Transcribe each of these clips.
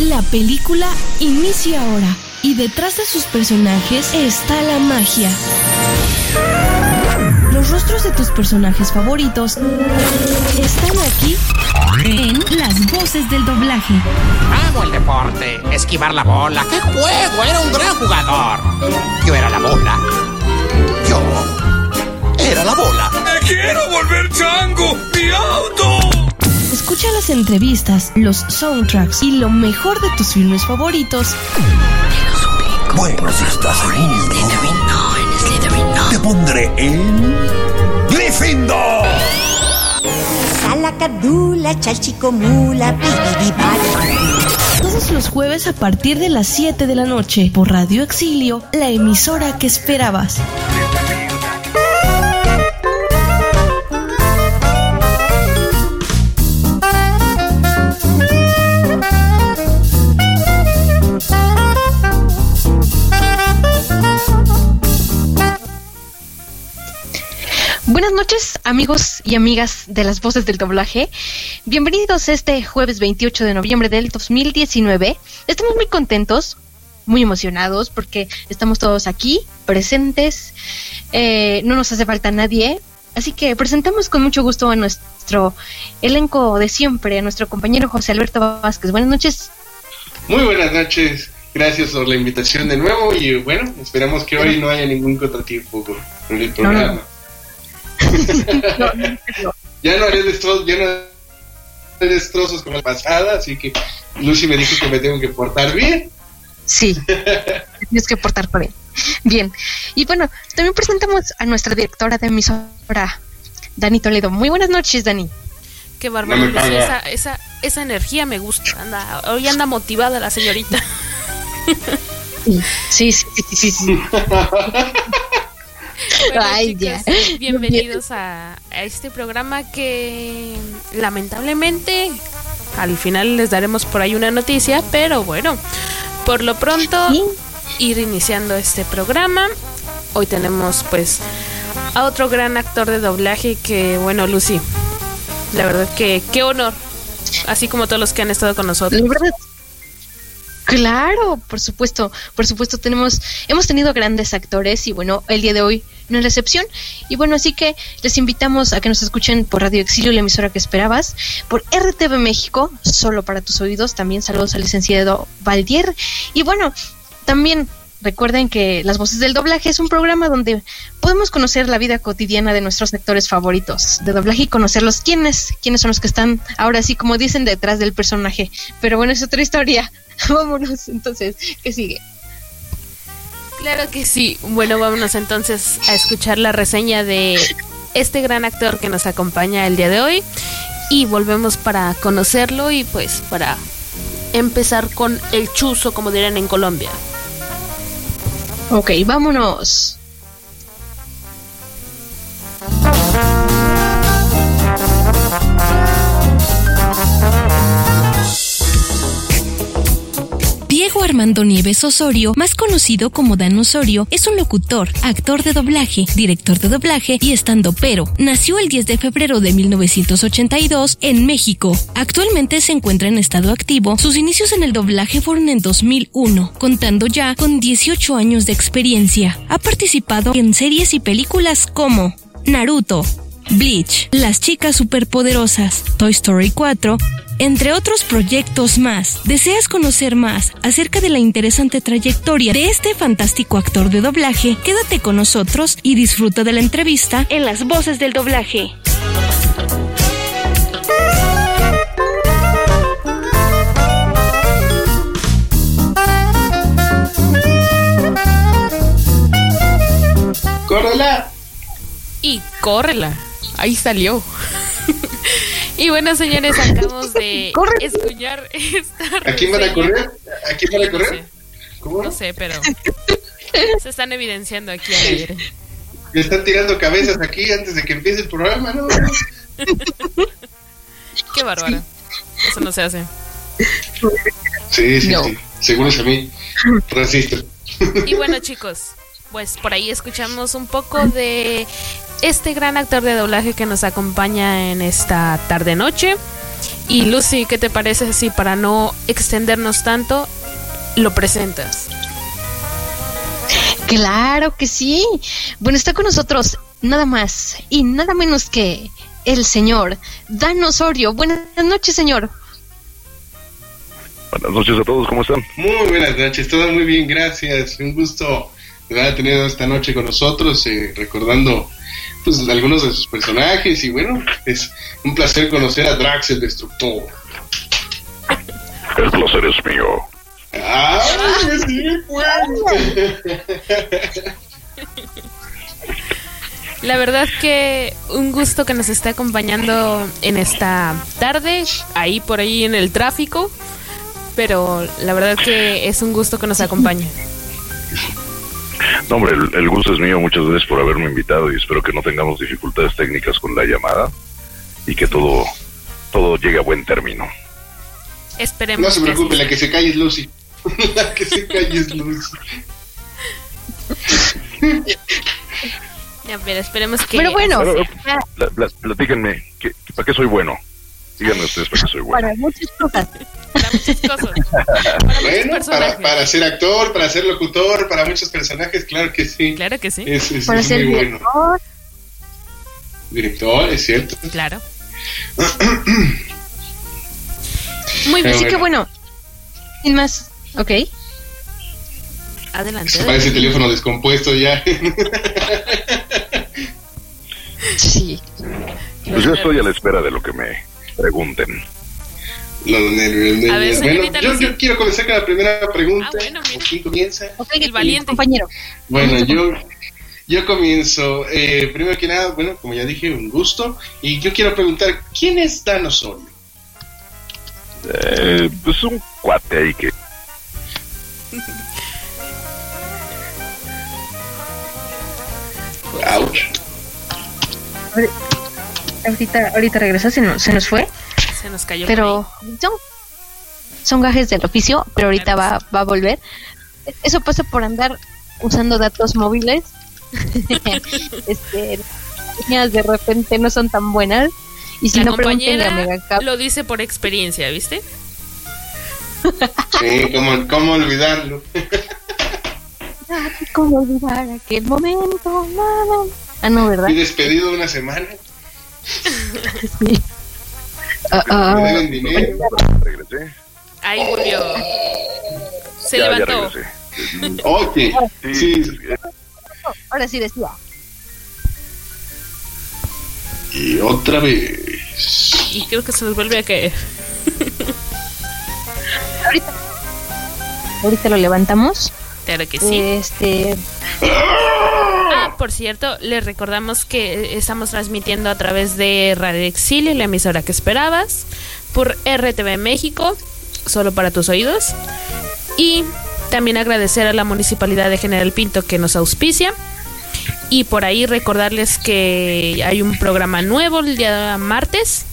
La película inicia ahora y detrás de sus personajes está la magia. Los rostros de tus personajes favoritos están aquí en las voces del doblaje. Amo el deporte, esquivar la bola. ¡Qué juego! Era un gran jugador. Yo era la bola. Yo era la bola. ¡Me quiero volver chango! ¡Mi auto! Escucha las entrevistas, los soundtracks y lo mejor de tus filmes favoritos. Bueno, si estás ahí. No, en Slytherin no. Te pondré en. ¡Gryffindor! Salacadula, chalchicomula. Todos los jueves a partir de las 7 de la noche por Radio Exilio, la emisora que esperabas. Buenas noches, amigos y amigas de las voces del doblaje. Bienvenidos este jueves 28 de noviembre del 2019. Estamos muy contentos, muy emocionados porque estamos todos aquí, presentes. Eh, no nos hace falta nadie. Así que presentamos con mucho gusto a nuestro elenco de siempre, a nuestro compañero José Alberto Vázquez. Buenas noches. Muy buenas noches. Gracias por la invitación de nuevo y bueno, esperamos que hoy no haya ningún contratiempo con con el programa. Ya no haré destrozos, ya no haré destrozos como la pasada, así que Lucy me dijo que me tengo que portar bien. Sí, tienes que portar bien. Bien. Y bueno, también presentamos a nuestra directora de emisora, Dani Toledo. Muy buenas noches, Dani. Qué bárbaro. No esa, esa, esa energía me gusta. Anda, hoy anda motivada la señorita. Sí, sí, sí, sí, sí. Bueno, Ay, ya. Bienvenidos a, a este programa que lamentablemente al final les daremos por ahí una noticia, pero bueno, por lo pronto Sí. ir iniciando este programa. Hoy tenemos pues a otro gran actor de doblaje que bueno, Lucy. La verdad que qué honor. Así como todos los que han estado con nosotros. La verdad. Claro, por supuesto, por supuesto tenemos, hemos tenido grandes actores y bueno, el día de hoy no es la excepción. Y bueno, así que les invitamos a que nos escuchen por Radio Exilio, la emisora que esperabas, por RTV México, solo para tus oídos. También saludos al licenciado Valdier. Y bueno, también recuerden que Las Voces del Doblaje es un programa donde podemos conocer la vida cotidiana de nuestros actores favoritos de doblaje y conocerlos quiénes, quiénes son los que están ahora sí como dicen detrás del personaje. Pero bueno, es otra historia. Vámonos entonces, ¿qué sigue? Claro que sí. Bueno, vámonos entonces a escuchar la reseña de este gran actor que nos acompaña el día de hoy. Y volvemos para conocerlo y pues para empezar con el chuzo, como dirán en Colombia. Ok, vámonos. Diego Armando Nieves Osorio, más conocido como Dan Osorio, es un locutor, actor de doblaje, director de doblaje y estandopero. Nació el 10 de febrero de 1982 en México. Actualmente se encuentra en estado activo. Sus inicios en el doblaje fueron en 2001, contando ya con 18 años de experiencia. Ha participado en series y películas como Naruto, Bleach, Las chicas superpoderosas, Toy Story 4, entre otros proyectos más. ¿Deseas conocer más acerca de la interesante trayectoria de este fantástico actor de doblaje? Quédate con nosotros y disfruta de la entrevista en las voces del doblaje. ¡Córrela! Y córrela. Ahí salió. y bueno, señores, acabamos de Corre. escuchar esta ¿A quién van a correr? ¿A quién van a No correr? sé, ¿Cómo? no sé, pero se están evidenciando aquí al aire. Me están tirando cabezas aquí antes de que empiece el programa, ¿no? Qué bárbaro. Eso no se hace. Sí, sí, No. sí. Seguro es a mí. Racista. Y bueno, chicos, pues por ahí escuchamos un poco de este gran actor de doblaje que nos acompaña en esta tarde noche. Y Lucy, ¿qué te parece si para no extendernos tanto lo presentas? Claro que sí. Bueno, está con nosotros nada más y nada menos que el señor Dan Osorio. Buenas noches, señor. Buenas noches a todos, ¿cómo están? Muy buenas noches, todo muy bien, gracias. Un gusto de haber tenido esta noche con nosotros, eh, recordando pues algunos de sus personajes y bueno, es un placer conocer a Drax el Destructor. El placer es mío. ¡Ah! Sí, pues. La verdad que un gusto que nos esté acompañando en esta tarde, ahí por ahí en el tráfico, pero la verdad que es un gusto que nos acompañe. No, hombre, el, el gusto es mío. Muchas gracias por haberme invitado y espero que no tengamos dificultades técnicas con la llamada y que todo, todo llegue a buen término. Esperemos No se que preocupe, la que se calle es Lucy. la que se calle es Lucy. Ya, pero esperemos que Pero bueno, Pero, platíquenme, ¿qué- ¿para qué soy bueno? Díganme ustedes para qué soy bueno. para muchas cosas. para muchas cosas. Para Bueno, para, para ser actor, para ser locutor, para muchos personajes, claro que sí. Claro que sí. Es, es- Para es ser muy bueno. director. Director, es cierto. Claro. Muy bien, Pero Así que bueno, sin más, ¿ok? adelante. Parece teléfono descompuesto ya. Sí. Pues yo estoy a la espera de lo que me pregunten. Los nervios, nervios. A ver, bueno, señorita yo, yo quiero comenzar con la primera pregunta. Ah, bueno, mira. ¿Quién comienza? Ok, El valiente. compañero. Bueno, yo, yo comienzo. Eh, primero que nada, bueno, como ya dije, un gusto. Y yo quiero preguntar, ¿quién es Dan Osorio? Eh, pues un cuate ahí que Ouch. Ahorita, ahorita regresa, se nos, se nos fue. Se nos cayó. Pero son, son gajes del oficio, pero ahorita va, va a volver. Eso pasa por andar usando datos móviles. este, las líneas de repente no son tan buenas. Y si La no compañera lo dice por experiencia, ¿viste? Sí, ¿cómo, cómo olvidarlo? ¿Cómo olvidar aquel momento? Nada. Ah, no, ¿verdad? Fui despedido una semana. Sí. Ah, ah, Me deben dinero. regresé. Ahí volvió. Se ya, ya levantó. regresé. Ok. Sí, Sí. ahora sí decía. Y otra vez. Y creo que se nos vuelve a caer. Ahorita. Ahorita lo levantamos. Claro que sí. Este, Ah, por cierto, les recordamos que estamos transmitiendo a través de Radio Exilio, la emisora que esperabas, por RTV México, solo para tus oídos. Y también agradecer a la Municipalidad de General Pinto que nos auspicia. Y por ahí recordarles que hay un programa nuevo el día martes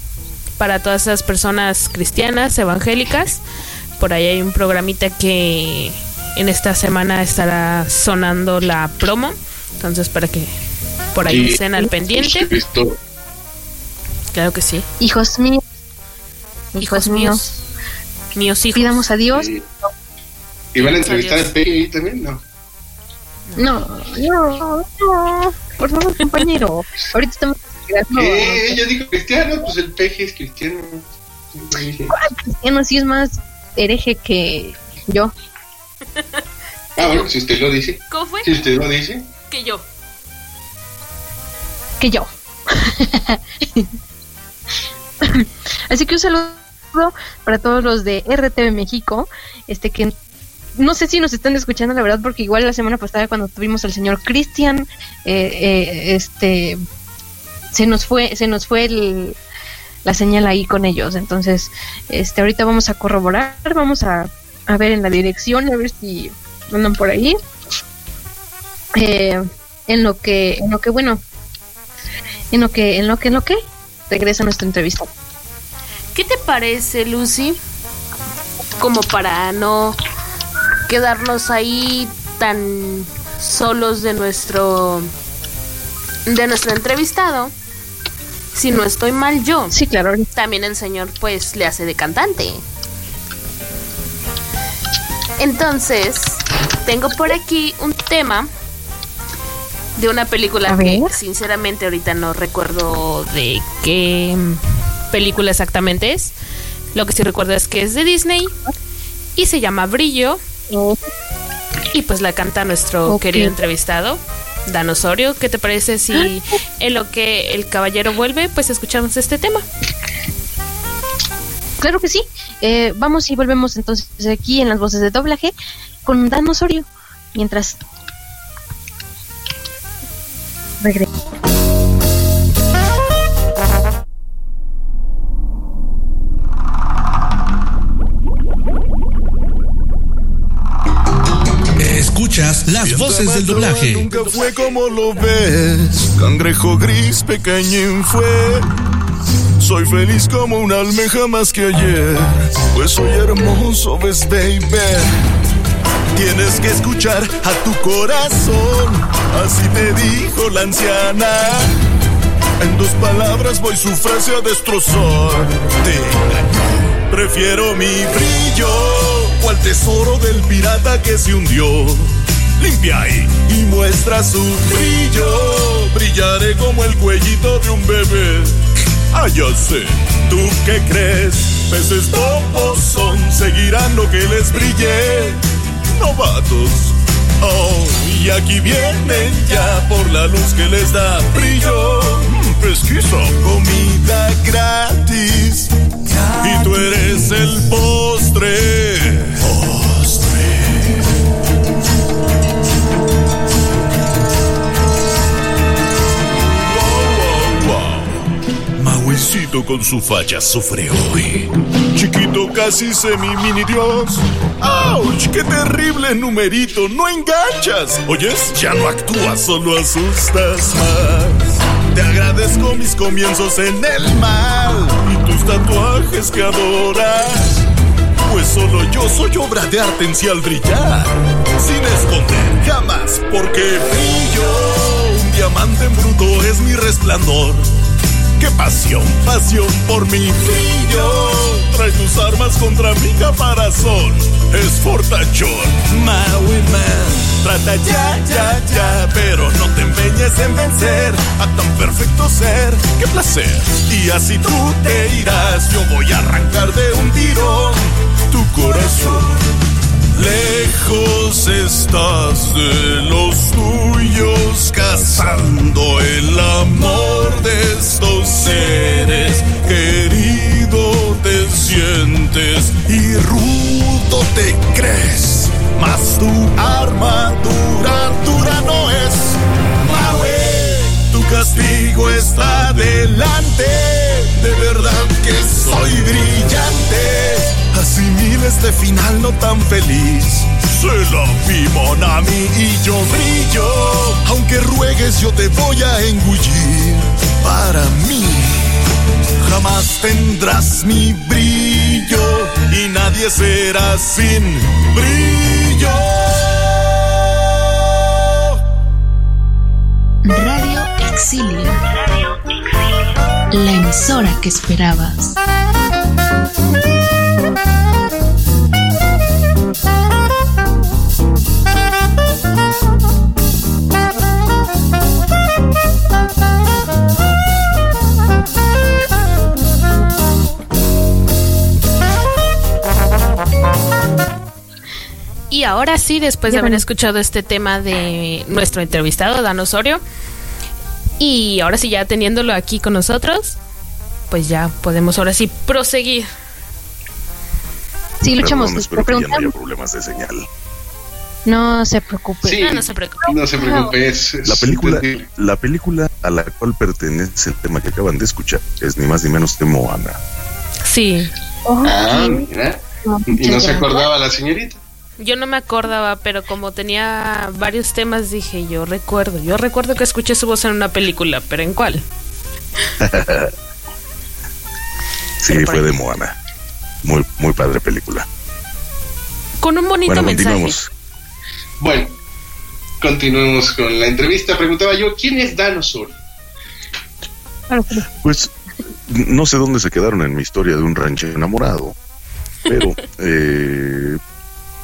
para todas esas personas cristianas, evangélicas. Por ahí hay un programita que en esta semana estará sonando la promo. Entonces, para que por ahí Sí. estén al pendiente. Cristo. Claro que sí. hijos míos. Hijos míos. Míos hijos. Pidamos a Dios. Sí. ¿Y van a entrevistar Adiós. al Pepe ahí también? No. No, no, no. Por favor, compañero. Ahorita estamos. Ella dijo cristiano, pues el peje es cristiano. Siempre dije. a cristiano, sí es más hereje que yo. Ah, bueno, si usted lo dice. ¿Cómo fue? Si usted lo dice. Que yo. Que yo. Así que un saludo para todos los de RTV México, este que no sé si nos están escuchando la verdad porque igual la semana pasada cuando tuvimos al señor Cristian eh, eh, este se nos fue se nos fue el- la señal ahí con ellos entonces este ahorita vamos a corroborar vamos a, a ver en la dirección a ver si andan por ahí Eh, en lo que en lo que bueno en lo que en lo que en lo que regresa nuestra entrevista ¿Qué te parece, Lucy? Como para no quedarnos ahí tan solos de nuestro de nuestro entrevistado. si no estoy mal yo. Sí, claro. También el señor pues le hace de cantante. Entonces, tengo por aquí un tema de una película que sinceramente ahorita no recuerdo de qué película exactamente es. Lo que sí recuerdo es que es de Disney y se llama Brillo y pues la canta nuestro querido entrevistado, Dan Osorio. ¿Qué te parece si en lo que el caballero vuelve, pues escuchamos este tema? Claro que sí. Eh, vamos y volvemos entonces aquí en las voces de doblaje con Dan Osorio. Mientras. Regre- Escuchas las voces del doblaje. Nunca fue como lo ves. Cangrejo gris pequeñín fue. Soy feliz como una almeja más que ayer. Pues soy hermoso, ves, baby. Tienes que escuchar a tu corazón. Así te dijo la anciana. En dos palabras voy su frase a destrozar. Prefiero mi brillo o al tesoro del pirata que se hundió. Limpia ahí y muestra su brillo. Brillaré como el cuellito de un bebé. Ah, ya sé. ¿Tú qué crees? Peces bobos son, seguirán lo que les brille. Novatos. Oh, y aquí vienen ya por la luz que les da brillo. Mm, pesquisa. Comida gratis. Y tú eres el postre. Postre. Con su facha sufre hoy. Chiquito casi semi mini dios. ¡Auch! ¡Qué terrible numerito! ¡No enganchas! ¿Oyes? Ya no actúas, solo asustas más. Te agradezco mis comienzos en el mal y tus tatuajes que adoras. Pues solo yo soy obra de arte en sí al brillar, sin esconder jamás, porque brillo. Un diamante en bruto es mi resplandor. ¡Qué pasión, pasión por mi brillo! Trae tus armas contra mi caparazón. Es fortachón, Maui Man. Trata ya, ya, ya, pero no te empeñes en vencer a tan perfecto ser. ¡Qué placer! Y así tú te irás. Yo voy a arrancar de un tirón tu corazón. Lejos estás de los tuyos, cazando el amor de estos seres. Querido te sientes y rudo te crees, mas tu armadura dura no es. Maui, tu castigo está delante, de verdad que soy brillante. Asimila este final no tan feliz. Se la vi Monami y yo brillo. Aunque ruegues, yo te voy a engullir. Para mí, jamás tendrás mi brillo. Y nadie será sin brillo. Radio Exilio. La emisora que esperabas. Ahora sí, después de Ya haber escuchado este tema de nuestro entrevistado, Dan Osorio, y ahora sí ya teniéndolo aquí con nosotros, pues ya podemos ahora sí proseguir. Sí, luchamos. Espero que ya no haya problemas de señal. No se preocupe. Sí. No, no se preocupe. No se preope, es, es La película, la película a la cual pertenece el tema que acaban de escuchar es ni más ni menos que Moana. Sí, Ah, mira. Y no se acordaba la señorita. Yo no me acordaba, pero como tenía varios temas, dije, yo recuerdo, yo recuerdo que escuché su voz en una película, pero ¿en cuál? Sí, Pero fue de. Moana. Muy, muy padre película. Con un bonito Bueno, mensaje. continuamos. Bueno, continuemos con la entrevista. Preguntaba yo, ¿quién es Dan Osorio? Pues no sé dónde se quedaron en mi historia de un ranchero enamorado, pero eh,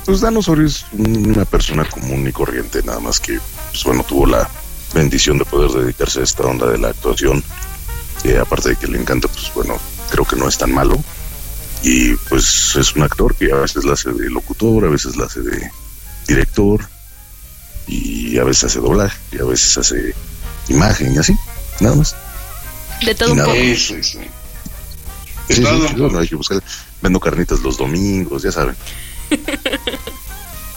pues Dan Osorio es una persona común y corriente, nada más que, pues bueno, tuvo la bendición de poder dedicarse a esta onda de la actuación, que aparte de que le encanta, pues bueno, creo que no es tan malo, y pues es un actor que a veces la hace de locutor, a veces la hace de director, y a veces hace doblaje, y a veces hace imagen y así, nada más. De todo un poco. Eso, eso. Sí, sí, sí, bueno, hay que buscar. Vendo carnitas los domingos, ya saben.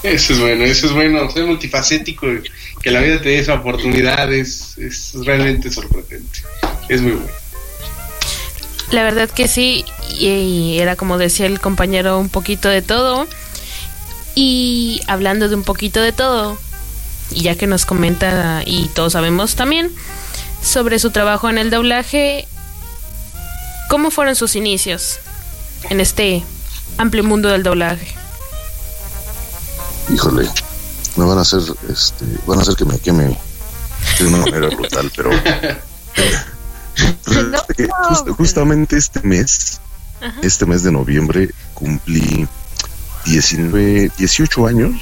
Eso es bueno, eso es bueno, ser multifacético, que la vida te dé esa oportunidad es, es realmente sorprendente. Es muy bueno. La verdad que sí, y, era como decía el compañero, un poquito de todo. Y hablando de un poquito de todo, y ya que nos comenta, y todos sabemos también, sobre su trabajo en el doblaje, ¿cómo fueron sus inicios en este amplio mundo del doblaje? Híjole, me van a hacer, este, van a hacer que me queme de una manera brutal, pero justamente este mes, este mes de noviembre, cumplí 19, 18 años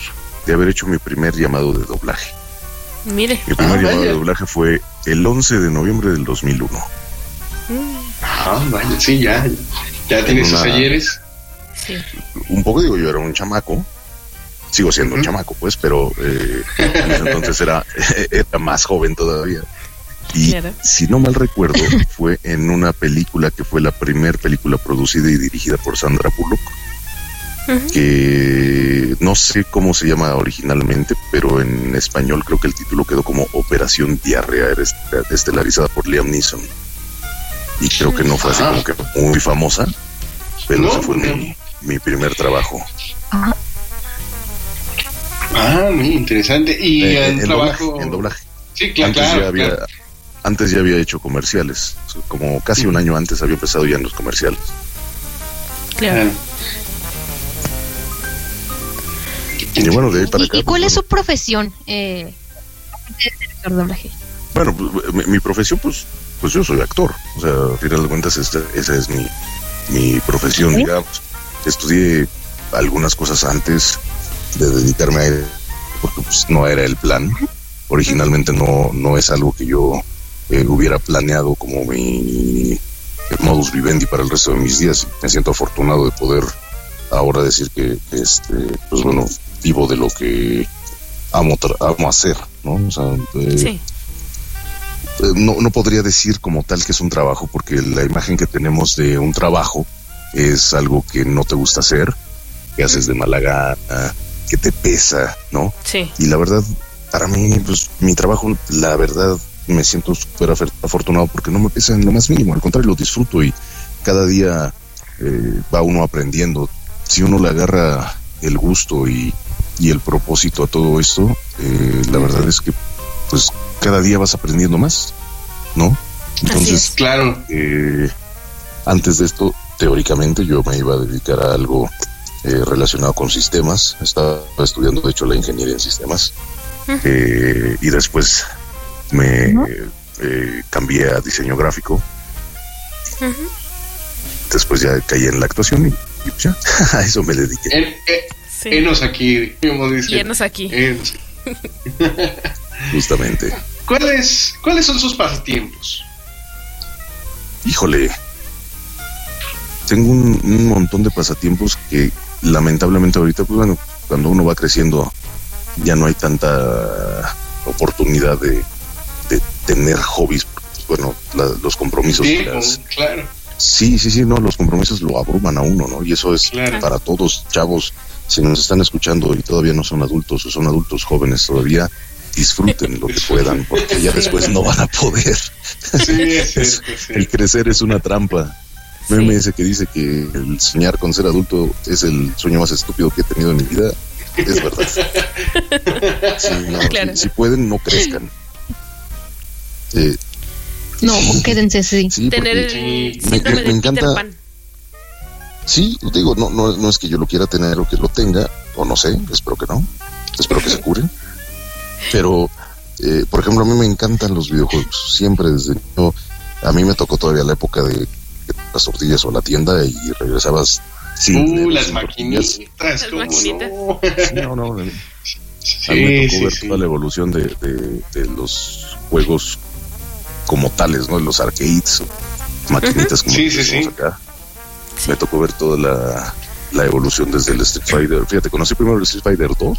de haber hecho mi primer llamado de doblaje. Mire. Mi primer Ah, llamado de doblaje fue el 11 de noviembre del 2001. Ah, vaya, sí, ya, ya tienes sus ayeres. Sí. un poco digo yo era un chamaco sigo siendo un chamaco pues pero eh, en ese entonces era era más joven todavía. Y Claro. si no mal recuerdo fue en una película que fue la primer película producida y dirigida por Sandra Bullock que no sé cómo se llama originalmente pero en español creo que el título quedó como Operación Diarrea estelarizada por Liam Neeson. Y creo que no fue así como que muy famosa pero No, ese fue no. mi, mi primer trabajo Ah, muy interesante. Y Eh, en, en trabajo. doblaje, en doblaje. Sí, claro, antes claro. ya había claro. antes ya había hecho comerciales como casi un año antes había empezado ya en los comerciales Claro. y bueno de ahí para ¿Y, acá y cuál pues, es su profesión? Eh, aparte de director de doblaje. bueno pues, mi, mi profesión pues pues yo soy actor o sea al final de cuentas esta- esa es mi mi profesión digamos estudié algunas cosas antes de dedicarme a él porque pues no era el plan. Originalmente no no es algo que yo eh, hubiera planeado como mi modus vivendi para el resto de mis días. Me siento afortunado de poder ahora decir que, este pues bueno vivo de lo que amo amo hacer no o sea eh, Sí. eh, no, no podría decir como tal que es un trabajo, porque la imagen que tenemos de un trabajo es algo que no te gusta hacer, que haces de mala gana, que te pesa, ¿no? Sí. Y la verdad, para mí, pues mi trabajo, la verdad, me siento súper afortunado porque no me pesa en lo más mínimo, al contrario, lo disfruto y cada día eh, va uno aprendiendo. Si uno le agarra el gusto y, y el propósito a todo esto, eh, la verdad es que pues cada día vas aprendiendo más, ¿no? Entonces, claro. eh, antes de esto, teóricamente yo me iba a dedicar a algo eh, relacionado con sistemas. Estaba estudiando, de hecho, la ingeniería en sistemas. Eh, y después me eh, cambié a diseño gráfico. Después ya caí en la actuación y, y pues ya, a eso me dediqué. En, eh, Sí. enos aquí, como. Y enos aquí. Enos. Justamente. ¿Cuáles, ¿Cuáles son sus pasatiempos? Híjole, tengo un, un montón de pasatiempos que lamentablemente ahorita, pues bueno, cuando uno va creciendo ya no hay tanta oportunidad de, de tener hobbies. pues, Bueno, la- los compromisos. Sí, las- claro. Sí, sí, sí, no, los compromisos lo abruman a uno, ¿no? Y eso es Claro. para todos, chavos, si nos están escuchando y todavía no son adultos o son adultos jóvenes todavía, disfruten lo que puedan, porque ya después no van a poder. Sí, es el crecer es una trampa. Meme ese que dice que el soñar con ser adulto es el sueño más estúpido que he tenido en mi vida. Es verdad. Sí, no, Claro. si, si pueden, no crezcan. Eh, No, quédense así. sí, Tener el me- encanta- Pan. Sí, digo, no, no, no es que yo lo quiera tener o que lo tenga, o no sé, espero que no, espero que se cure. Pero, eh, por ejemplo, a mí me encantan los videojuegos, siempre desde niño a mí me tocó todavía la época de las tortillas o la tienda y regresabas sin Uh, las sin maquinitas. ¿cómo maquinitas. no? Sí, no, no, a mí me Sí, tocó sí, ver sí. toda la evolución de, de- de los juegos como tales, ¿no? Los arcades, o maquinitas como Sí, sí, sí. acá. Me tocó ver toda la, la evolución desde el Street Fighter. Fíjate, conocí primero el Street Fighter 2,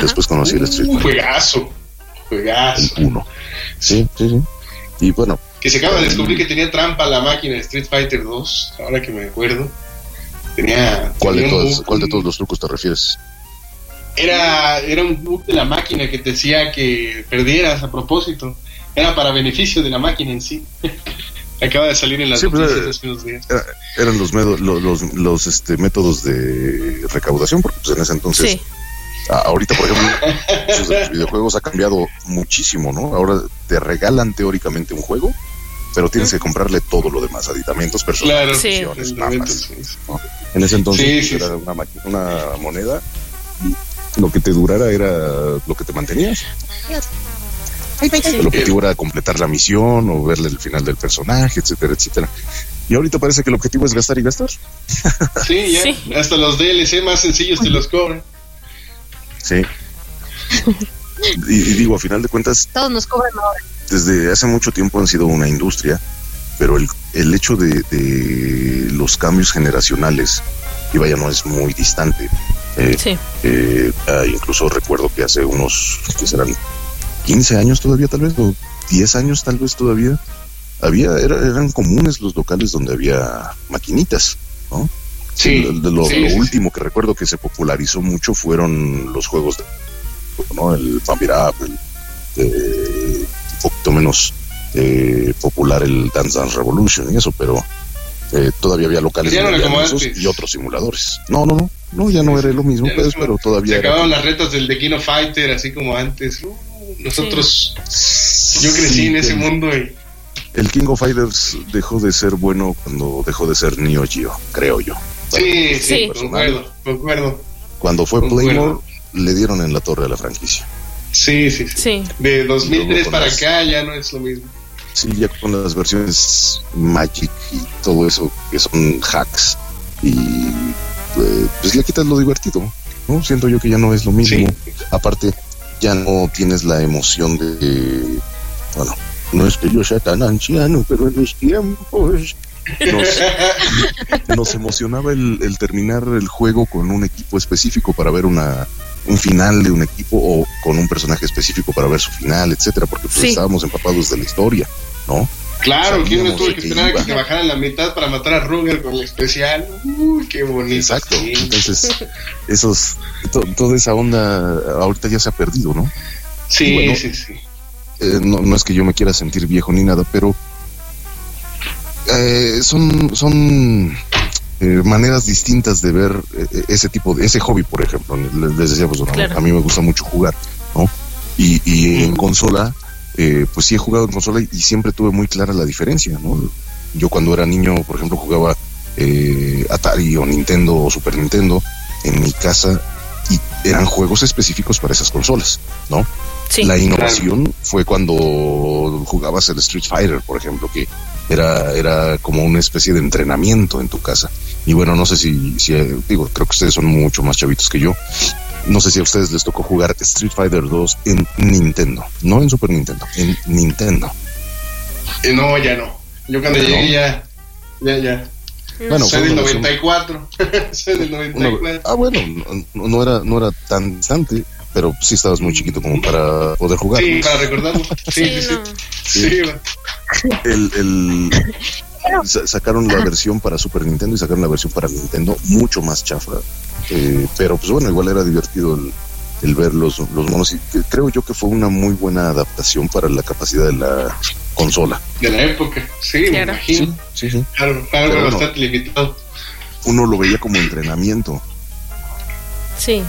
después conocí el Street Uh, Fighter juegazo. Juegazo. 1. Sí, sí, sí. Y bueno, Que se acaba de descubrir que tenía trampa la máquina de Street Fighter 2, ahora que me acuerdo. Tenía. ¿cuál de, tenía todos, ¿cuál de todos los trucos te refieres? Era, era un bug de la máquina que te decía que perdieras a propósito. Era para beneficio de la máquina en sí. Acaba de salir en las Sí, pues, noticias eh, hace unos días. Era- eran los, medo- lo- los, los, este, métodos de recaudación, porque pues, en ese entonces, Sí. ahorita por ejemplo, los videojuegos ha cambiado muchísimo, ¿no? Ahora te regalan teóricamente un juego, pero tienes que comprarle todo lo demás, aditamentos, Claro, personales, Sí. mapas. sí. ¿no? En ese entonces Sí, sí, era sí. Una, una moneda y lo que te durara era lo que te mantenías. El objetivo era completar la misión o verle el final del personaje, etcétera, etcétera. Y ahorita parece que el objetivo es gastar y gastar. Sí, ya. Sí. Hasta los DLC más sencillos te los cobran. Sí. Y, y digo, a final de cuentas, Todos nos cobran ahora. desde hace mucho tiempo han sido una industria, pero el, el hecho de, de los cambios generacionales, y vaya, no es muy distante. Eh, Sí. eh, ah, incluso recuerdo que hace unos, que serán 15 años todavía tal vez, o 10 años tal vez todavía, había, era- eran comunes los locales donde había maquinitas, ¿no? Sí. Lo, de lo- sí, lo sí, sí. último que recuerdo que se popularizó mucho fueron los juegos de, ¿no? El Pump It Up, el, eh, un poquito menos eh, popular el Dance Dance Revolution y eso, pero eh, todavía había locales Ya no y otros simuladores. No, no, no, no, ya no era lo mismo, no pues, pero todavía Se era acabaron las retas del de King of Fighter, así como antes. Uh, nosotros. Yo crecí Sí, en ese el- mundo y. El King of Fighters dejó de ser bueno cuando dejó de ser Neo Geo, creo yo. Sí, sí, concuerdo, concuerdo. Cuando fue. Playmore, le dieron en la torre a la franquicia. Sí, sí, sí. Sí. De 2003 Luego con para las- acá ya no es lo mismo. Sí, ya con las versiones Magic y todo eso que son hacks y eh, pues le quitas lo divertido, ¿no? Siento yo que ya no es lo mismo. Aparte, ya no tienes la emoción de, bueno, no es que yo sea tan anciano, pero en los tiempos nos, nos emocionaba el, el terminar el juego con un equipo específico para ver una un final de un equipo o con un personaje específico para ver su final, etcétera, porque pues Sí. estábamos empapados de la historia, ¿no? Claro, ¿quién no Sabíamos tuvo de que esperar a que te bajaran la mitad para matar a Ruger con el especial? Uy, qué bonito. Exacto. sí. Entonces, esos, to- toda esa onda ahorita ya se ha perdido, ¿no? Sí, bueno, sí, sí. Eh, no, no es que yo me quiera sentir viejo ni nada, pero eh, son, son eh, maneras distintas de ver eh, ese tipo de, ese hobby, por ejemplo. Les, decía, pues Claro. a mí me gusta mucho jugar, ¿no? Y, y en consola, eh, pues sí he jugado en consola y, y siempre tuve muy clara la diferencia, ¿no? Yo cuando era niño, por ejemplo, jugaba eh, Atari o Nintendo o Super Nintendo en mi casa eran juegos específicos para esas consolas, ¿no? Sí. La innovación fue cuando jugabas el Street Fighter, por ejemplo, que era, era como una especie de entrenamiento en tu casa. Y bueno, no sé si, si eh, digo, creo que ustedes son mucho más chavitos que yo. No sé si a ustedes les tocó jugar Street Fighter 2 en Nintendo, no en Super Nintendo, en Nintendo. Eh, no, ya no. Yo cuando ¿No? llegué ya. Ya, ya. Bueno, Soy del una versión- 94. Soy del una- 94. ah, bueno, no, no era, no era tan distante, pero sí estabas muy chiquito como para poder jugar. Sí, para recordarlo. Sí, sí, sí. el, el- sa- sacaron la versión para Super Nintendo y sacaron la versión para Nintendo mucho más chafa. Eh, pero pues bueno, igual era divertido el, el ver los, los monos y que- creo yo que fue una muy buena adaptación para la capacidad de la consola. De la época. Sí, me imagino. Sí, sí. Claro, bueno. limitado. Uno lo veía como entrenamiento. Sí.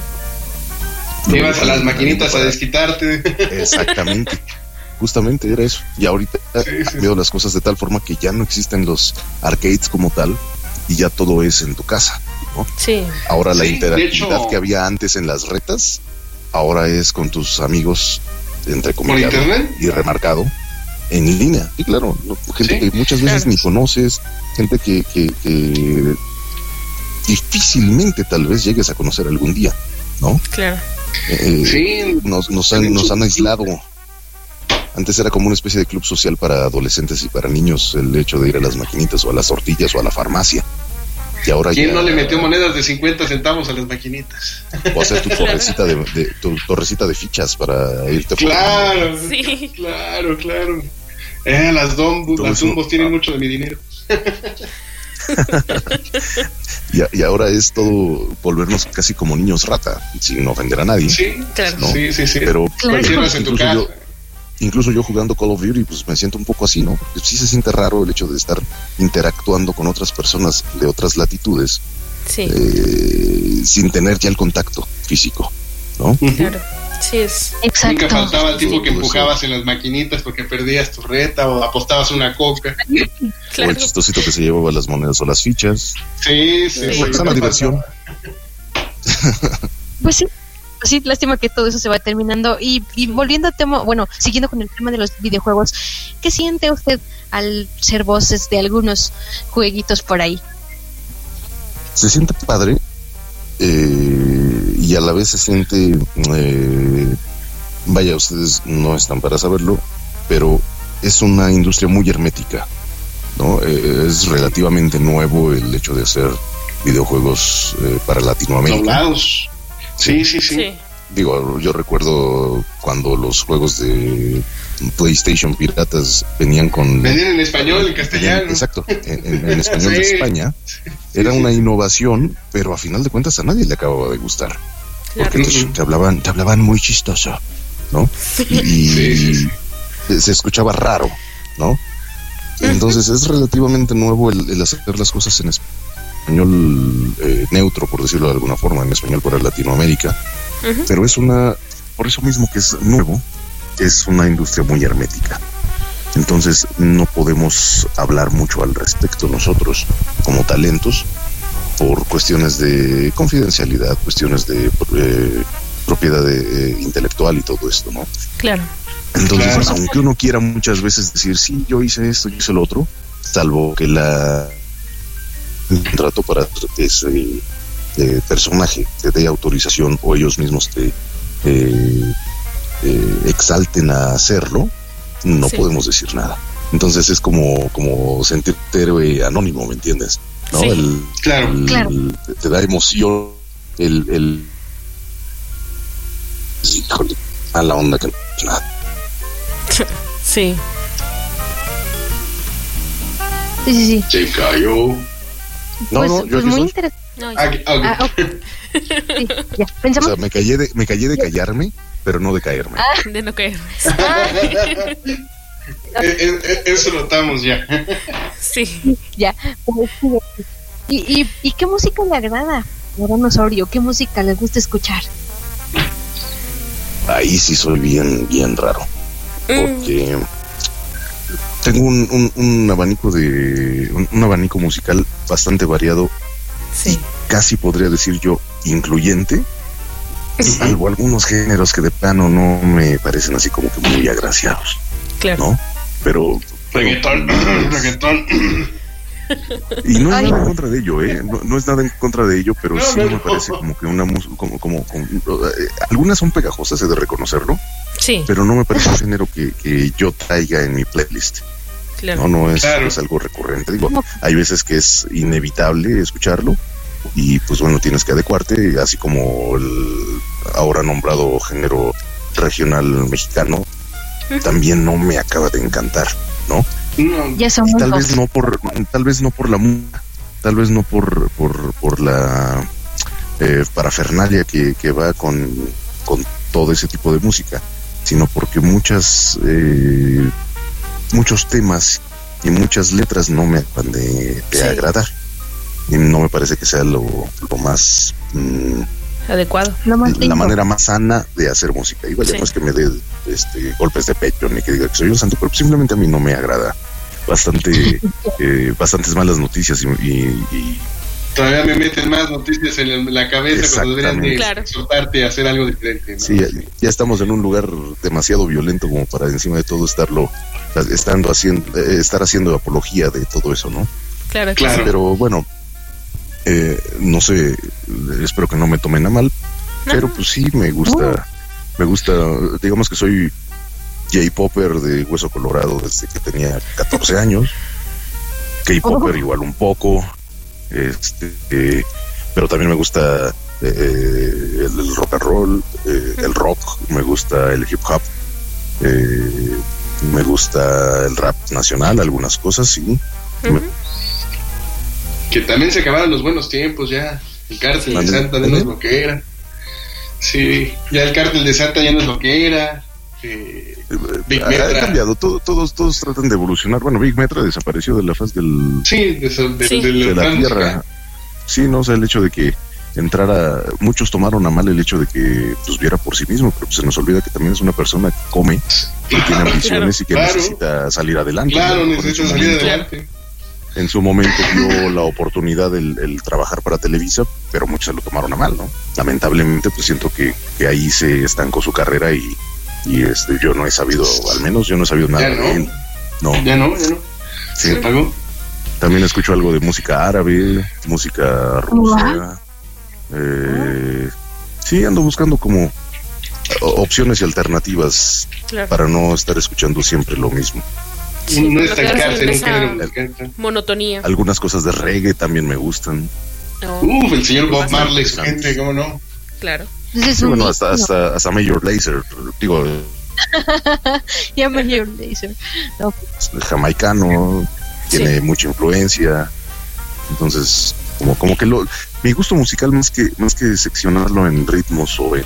Lo Ibas a las maquinitas a desquitarte. Exactamente. Justamente era eso. Y ahorita Sí, sí. veo las cosas de tal forma que ya no existen los arcades como tal y ya todo es en tu casa. ¿no? Sí. Ahora la interactividad hecho- que había antes en las retas, ahora es con tus amigos, entre comillas, y remarcado, en línea. Y claro, gente que muchas veces ni conoces, gente que, que, que difícilmente tal vez llegues a conocer algún día, ¿no? Claro. Eh, Sí. nos, nos, han, nos han aislado. Antes era como una especie de club social para adolescentes y para niños el hecho de ir a las maquinitas o a las tortillas o a la farmacia. Y ahora ¿Quién ya no le metió monedas de 50 centavos a las maquinitas? o hacer tu torrecita de, de- tu torrecita de fichas para irte por- Claro, Sí. claro, claro. Eh, las dombos, las dumbos tienen mucho de mi dinero. y, a- y ahora es todo volvernos casi como niños rata, sin ofender a nadie. Sí, Claro. ¿no? sí, sí, sí. Pero encierras en tu casa. yo, incluso yo jugando Call of Duty, pues me siento un poco así, ¿no? Porque sí se siente raro el hecho de estar interactuando con otras personas de otras latitudes Sí, eh, sin tener ya el contacto físico, ¿no? claro. Sí, es. Nunca faltaba el tipo que eso. empujabas en las maquinitas porque perdías tu reta o apostabas una coca. O Claro. el chistosito que se llevaba las monedas o las fichas. Sí, sí. Sí. nunca Sana diversión. Pues sí. Sí, lástima que todo eso se va terminando. Y, y volviendo al tema, bueno, siguiendo con el tema de los videojuegos, ¿qué siente usted al ser voces de algunos jueguitos por ahí? Se siente padre eh, y a la vez se siente, eh, vaya, ustedes no están para saberlo, pero es una industria muy hermética, ¿no? Eh, es relativamente nuevo el hecho de hacer videojuegos eh, para Latinoamérica. Doblados. Sí, sí, sí. Sí. Digo, yo recuerdo cuando los juegos de PlayStation piratas venían con... Venían en español, en castellano. Exacto, en, en- en español de. España. Era una innovación, pero a final de cuentas a nadie le acababa de gustar. Porque te, te hablaban, te hablaban muy chistoso, ¿no? Y, y se escuchaba raro, ¿no? Entonces es relativamente nuevo el, el hacer las cosas en español eh, neutro, por decirlo de alguna forma, en español para Latinoamérica. Pero es una, por eso mismo que es nuevo, es una industria muy hermética. Entonces no podemos hablar mucho al respecto nosotros como talentos por cuestiones de confidencialidad, cuestiones de eh, propiedad eh, intelectual y todo esto, ¿no? Claro. Entonces, Claro. aunque uno quiera muchas veces decir, sí, yo hice esto, yo hice lo otro, salvo que la un contrato para ese eh, personaje te dé autorización o ellos mismos te eh, eh, exalten a hacerlo, no Sí. podemos decir nada. Entonces es como, como sentirte héroe anónimo, ¿me entiendes? ¿No? Sí. El- Claro. el- Claro. te- te da emoción el, el híjole, a la onda que nada. Sí. Sí, sí, sí. Se cayó. No, pues, no, yo pues muy interesante. No, Ah, ah, ok. Ah, ok. Sí, ya. O Pensamos. sea, me callé de, me callé de callarme, pero no de caerme. de no caer. Eh, eh, eh, Eso notamos ya. Sí. Ya. pues, sí. ¿Y, y, ¿Y qué música le agrada? Morón Osorio, ¿qué música le gusta escuchar? Ahí sí soy bien, bien raro. Porque tengo un, un, un abanico de. Un, un abanico musical bastante variado, Sí. casi podría decir yo, incluyente. Salvo algunos géneros que de plano no me parecen así como que muy agraciados, Claro. ¿no? Pero. Reggaetón, reggaetón. Y no es Ay. nada en contra de ello, ¿eh? No, no es nada en contra de ello, pero No, sí no, me parece como que una música, como, como, como- eh, algunas son pegajosas, he de reconocerlo, Sí. pero no me parece un género que, que yo traiga en mi playlist. Claro. No, no es, Claro. es algo recurrente. Digo, hay veces que es inevitable escucharlo y pues bueno, tienes que adecuarte, así como el ahora nombrado género regional mexicano, también no me acaba de encantar, ¿no? No, Ya Y tal dos. vez no por tal vez no por la música tal vez no por por, por la eh, parafernalia que, que va con, con todo ese tipo de música sino porque muchas eh, muchos temas y muchas letras no me acaban de, de Sí. agradar y no me parece que sea lo, lo más mm, Adecuado. Lo más la lindo. manera más sana de hacer música. Y vaya, Sí. no es que me dé este, golpes de pecho ni que diga que soy un santo, pero simplemente a mí no me agrada. Bastante, eh, bastantes malas noticias y, y- y Todavía me meten más noticias en la cabeza cuando deberían de Claro. exhortarte a hacer algo diferente. ¿no? Sí, ya, ya estamos en un lugar demasiado violento como para encima de todo estarlo, estando haciendo, eh, estar haciendo apología de todo eso, ¿no? Claro, Claro. Pero bueno, eh, no sé, espero que no me tomen a mal, pero pues sí me gusta, me gusta, digamos que soy J-Popper de Hueso Colorado desde que tenía 14 años, K-Popper igual un poco, este, eh, pero también me gusta eh, el, el rock and roll, eh, el rock, me gusta el hip hop, eh, me gusta el rap nacional, algunas cosas, sí. Que también se acabaron los buenos tiempos ya. El cártel de Santa ya no es lo que era. Sí, ya el cártel de Santa ya no es lo que era. Eh, Big ha, ha Metra. cambiado, todo- todos, todos tratan de evolucionar. Bueno, Big Metra desapareció de la faz del, Sí, de, Sí. de la de la gran tierra. Sí, no, o sea, el hecho de que entrara, muchos tomaron a mal el hecho de que pues viera por sí mismo, pero pues, se nos olvida que también es una persona que come, que tiene ambiciones y que Claro. necesita salir adelante. Claro, necesita salir momento- adelante. En su momento dio la oportunidad el, el trabajar para Televisa, pero muchos se lo tomaron a mal, ¿no? Lamentablemente, pues siento que, que ahí se estancó su carrera y, y este, yo no he sabido, al menos yo no he sabido nada Ya no. de él. No, Ya no, ya no. sí. Se apagó. También escucho algo de música árabe, música rusa. Eh, sí, ando buscando como opciones y alternativas Claro. para no estar escuchando siempre lo mismo. Sí, no estancarse en monotonía. Algunas cosas de reggae también me gustan. No, Uf, el señor Bob Marley, gente, ¿cómo no? claro. Sí, bueno, hasta, ícono. hasta, hasta Major Lazer, digo, Ya Mayor Lazer. No, jamaicano, tiene mucha influencia. Entonces, como, como que lo, mi gusto musical más que, más que seccionarlo en ritmos o en